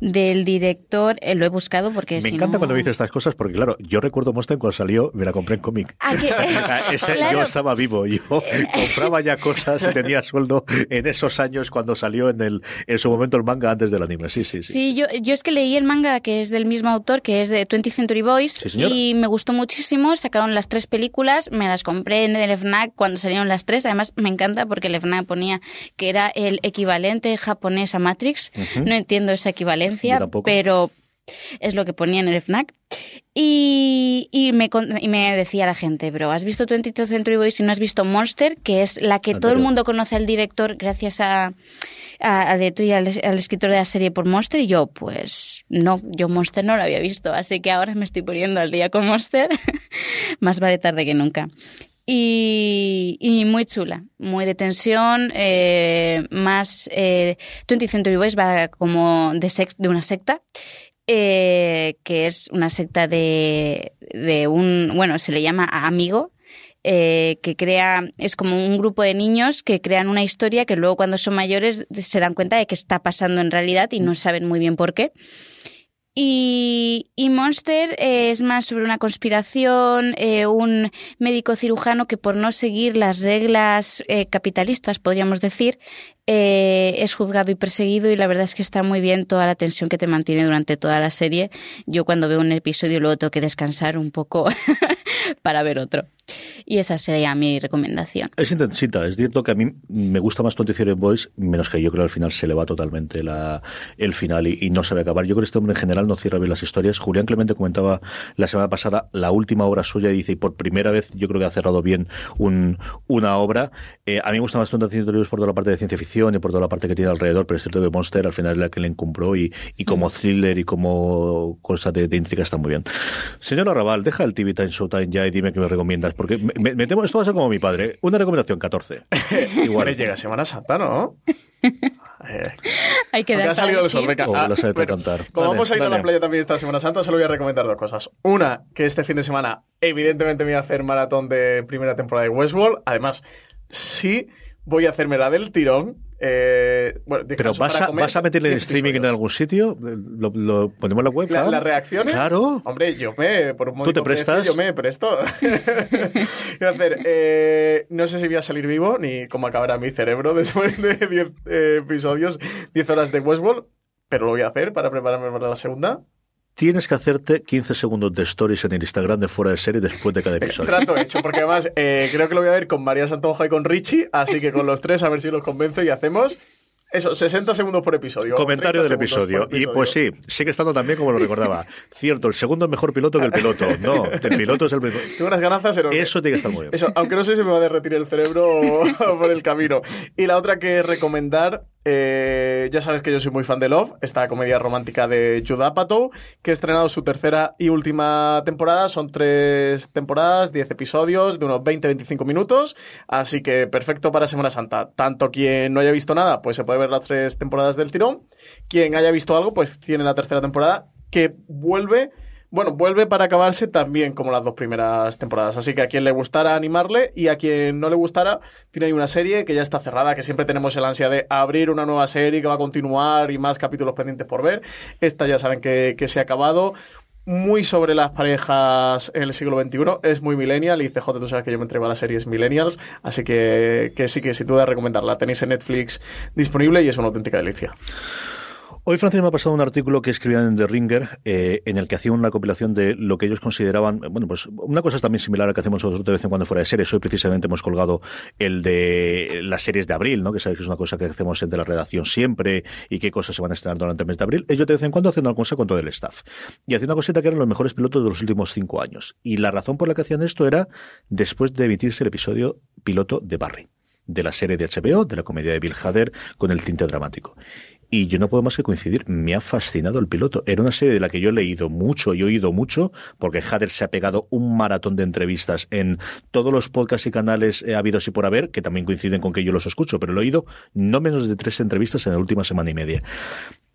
del director, eh, lo he buscado porque Me encanta cuando dices estas cosas porque, claro, yo recuerdo Monster cuando salió, me la compré en cómic. Ah, [LAUGHS] [LAUGHS] Yo estaba vivo, yo [LAUGHS] compraba ya cosas y tenía sueldo en esos años cuando salió en el en su momento el manga antes del anime. Sí, sí, sí. Sí, yo, yo es que leí el manga que es del mismo autor, que es de 20th Century Boys, y me gustó muchísimo. Sacaron las tres películas, me las compré en el FNAC cuando salieron las tres. Además, me encanta porque el FNAC ponía que era el equivalente japonés a Matrix. No entiendo esa equivalencia, pero es lo que ponía en el FNAC. Y, y, me, y me decía la gente, pero ¿has visto 22 Century Boys y no has visto Monster? Que es la que todo el mundo conoce al director gracias a, a, de tú y al, escritor de la serie por Monster. Y yo, pues no, yo Monster no lo había visto. Así que ahora me estoy poniendo al día con Monster. [LAUGHS] Más vale tarde que nunca. Y, muy chula, muy de tensión, eh, más... Eh, 20th Century Boys va como de, sex, de una secta, eh, que es una secta de, de un... Bueno, se le llama amigo, eh, que crea, es como un grupo de niños que crean una historia que luego cuando son mayores se dan cuenta de que está pasando en realidad y no saben muy bien por qué. Y, y, Monster es más sobre una conspiración, eh, un médico cirujano que por no seguir las reglas eh, capitalistas, podríamos decir, eh, es juzgado y perseguido y la verdad es que está muy bien toda la tensión que te mantiene durante toda la serie. Yo cuando veo un episodio luego tengo que descansar un poco [LAUGHS] para ver otro. Y esa sería mi recomendación. Es intensita, es cierto que a mí me gusta más Twenty Boys, menos que yo creo que al final se le va totalmente la, el final y, y, no sabe acabar. Yo creo que este hombre en general no cierra bien las historias. Julián Clemente comentaba la semana pasada la última obra suya y dice, y por primera vez yo creo que ha cerrado bien un, una obra. Eh, a mí me gusta más Twenty Boys por toda la parte de ciencia ficción y por toda la parte que tiene alrededor, pero es cierto que Monster al final es la que le encumbró y, y como thriller y como cosa de, de intriga está muy bien. Señora Raval, deja el TV Time Showtime ya y dime qué me recomiendas, porque me, me temo, esto va a ser como mi padre. Una recomendación, 14. [LAUGHS] Igual llega Semana Santa, ¿no? Eh, [LAUGHS] Hay que dar ha salido el sol, venga. Oh, ah, lo sé bueno, cantar. Como Dale, vamos a ir dale. a la playa también esta Semana Santa, solo voy a recomendar dos cosas. Una, que este fin de semana, evidentemente, me voy a hacer maratón de primera temporada de Westworld. Además, sí voy a hacerme la del tirón. Eh, bueno, Pero vas a, vas a meterle [LAUGHS] en streaming en algún sitio, lo, lo ponemos en la web. La-? ¿Las reacciones? Claro. Hombre, yo me. Por un ¿Tú te precio, prestas? Yo me presto. [LAUGHS] Hacer. eh, no sé si voy a salir vivo ni cómo acabará mi cerebro después de 10 eh, episodios, 10 horas de Westworld, pero lo voy a hacer para prepararme para la segunda. Tienes que hacerte 15 segundos de stories en el Instagram de fuera de serie después de cada episodio. Trato hecho, porque además eh, creo que lo voy a ver con María Santonja y con Richie, así que con los tres a ver si los convenzo y hacemos. Eso, 60 segundos por episodio. Comentario 30 del episodio. Y pues sí, sigue estando también como lo recordaba. Cierto, el segundo es mejor piloto que el piloto. No, el piloto es el piloto. Tengo unas ganazas enormes. Eso tiene que estar muy bien. Eso, aunque no sé si me va a derretir el cerebro [LAUGHS] por el camino. Y la otra que recomendar, eh, ya sabes que yo soy muy fan de Love, esta comedia romántica de Judd Apatow, que ha estrenado su tercera y última temporada. Son tres temporadas, 10 episodios de unos 20-25 minutos. Así que perfecto para Semana Santa. Tanto quien no haya visto nada, pues se puede ver las tres temporadas del tirón. Quien haya visto algo, pues tiene la tercera temporada que vuelve bueno, vuelve para acabarse también como las dos primeras temporadas. Así que a quien le gustara animarle y a quien no le gustara, tiene ahí una serie que ya está cerrada, que siempre tenemos el ansia de abrir una nueva serie que va a continuar y más capítulos pendientes por ver. Esta ya saben que, se ha acabado. Muy sobre las parejas en el siglo XXI, es muy millennial y CJ, tú sabes que yo me entrego a las series millennials, así que, que sí que sin duda recomendarla. Tenéis en Netflix disponible y es una auténtica delicia. Hoy Francis me ha pasado un artículo que escribían en The Ringer eh, en el que hacían una compilación de lo que ellos consideraban, bueno, pues una cosa también similar a la que hacemos nosotros de vez en cuando fuera de series. Hoy precisamente hemos colgado el de las series de abril, ¿no? Que sabéis que es una cosa que hacemos entre la redacción siempre y qué cosas se van a estrenar durante el mes de abril. Ellos de vez en cuando hacen una cosa con todo el staff. Y hacían una cosita que eran los mejores pilotos de los últimos cinco años. Y la razón por la que hacían esto era después de emitirse el episodio piloto de Barry de la serie de HBO, de la comedia de Bill Hader, con el tinte dramático. Y yo no puedo más que coincidir, me ha fascinado el piloto. Era una serie de la que yo he leído mucho y oído mucho, porque Hader se ha pegado un maratón de entrevistas en todos los podcasts y canales eh, habidos y por haber, que también coinciden con que yo los escucho, pero lo he oído no menos de tres entrevistas en la última semana y media.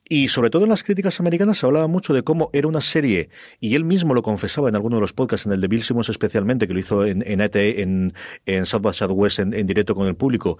Y sobre todo en las críticas americanas se hablaba mucho de cómo era una serie, y él mismo lo confesaba en alguno de los podcasts, en el de Bill Simmons especialmente, que lo hizo en, en, ET, en, en South by Southwest en directo con el público,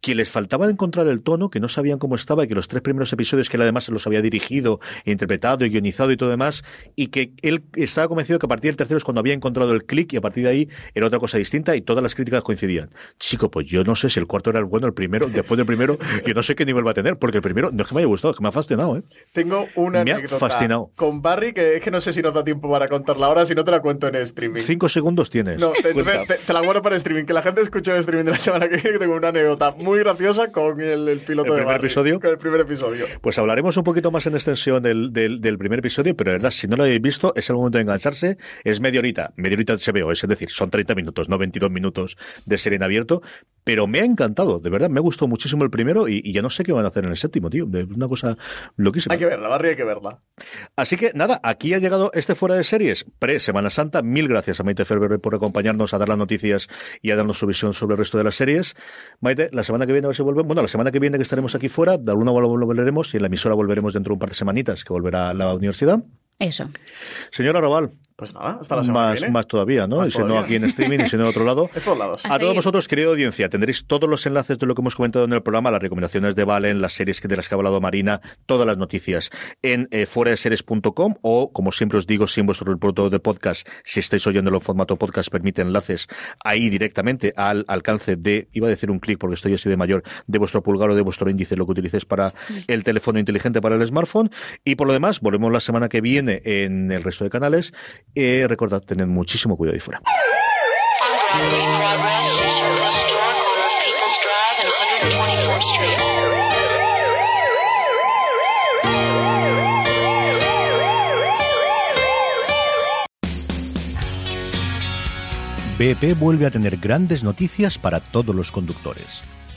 que les faltaba encontrar el tono, que no sabían cómo estaba y que los tres primeros episodios que él además se los había dirigido, interpretado y guionizado y todo demás, y que él estaba convencido que a partir del tercero es cuando había encontrado el clic y a partir de ahí era otra cosa distinta y todas las críticas coincidían. Chico, pues yo no sé si el cuarto era el bueno, el primero, [LAUGHS] después del primero, yo no sé qué nivel va a tener, porque el primero no es que me haya gustado, es que me ha fascinado, ¿eh? Tengo una Me ha anécdota fascinado. con Barry que es que no sé si nos da tiempo para contarla ahora, si no te la cuento en streaming. Cinco segundos tienes. No, te, Cuenta. te- te la guardo para streaming. Que la gente escuche el streaming de la semana que viene, que tengo una anécdota muy muy graciosa con el, piloto ¿El de primer episodio? Con el primer episodio. Pues hablaremos un poquito más en extensión del, del, primer episodio, pero de verdad, si no lo habéis visto, es el momento de engancharse. Es media horita, media horita de HBO, es decir, son 30 minutos, no 22 minutos de serie en abierto, pero me ha encantado, de verdad, me gustó muchísimo el primero y, ya no sé qué van a hacer en el séptimo, tío. Es una cosa loquísima. Hay que verla, Barry, hay que verla. Así que nada, aquí ha llegado este fuera de series, pre-Semana Santa. Mil gracias a Maite Ferber por acompañarnos a dar las noticias y a darnos su visión sobre el resto de las series. Maite, la semana que viene a ver si volvemos. Bueno, la semana que viene que estaremos aquí fuera, de alguna lo volveremos y en la emisora volveremos dentro de un par de semanitas que volverá a la universidad. Eso. Señora Raval, pues nada, hasta la semana más, que viene. Más todavía, ¿no? y si no aquí en streaming y si no en otro lado. [LAUGHS] De todos lados. A, todos vosotros, querida audiencia, tendréis todos los enlaces de lo que hemos comentado en el programa, las recomendaciones de Valen, las series de las que ha hablado Marina, todas las noticias en eh, series.com o, como siempre os digo, si en vuestro reporto de podcast, si estáis oyéndolo en formato podcast, permite enlaces ahí directamente al alcance de, iba a decir un clic porque estoy así de mayor, de vuestro pulgar o de vuestro índice, lo que utilicéis para el teléfono inteligente para el smartphone. Y por lo demás, volvemos la semana que viene en el resto de canales. Eh, recordad, tened muchísimo cuidado ahí fuera. BP vuelve a tener grandes noticias para todos los conductores.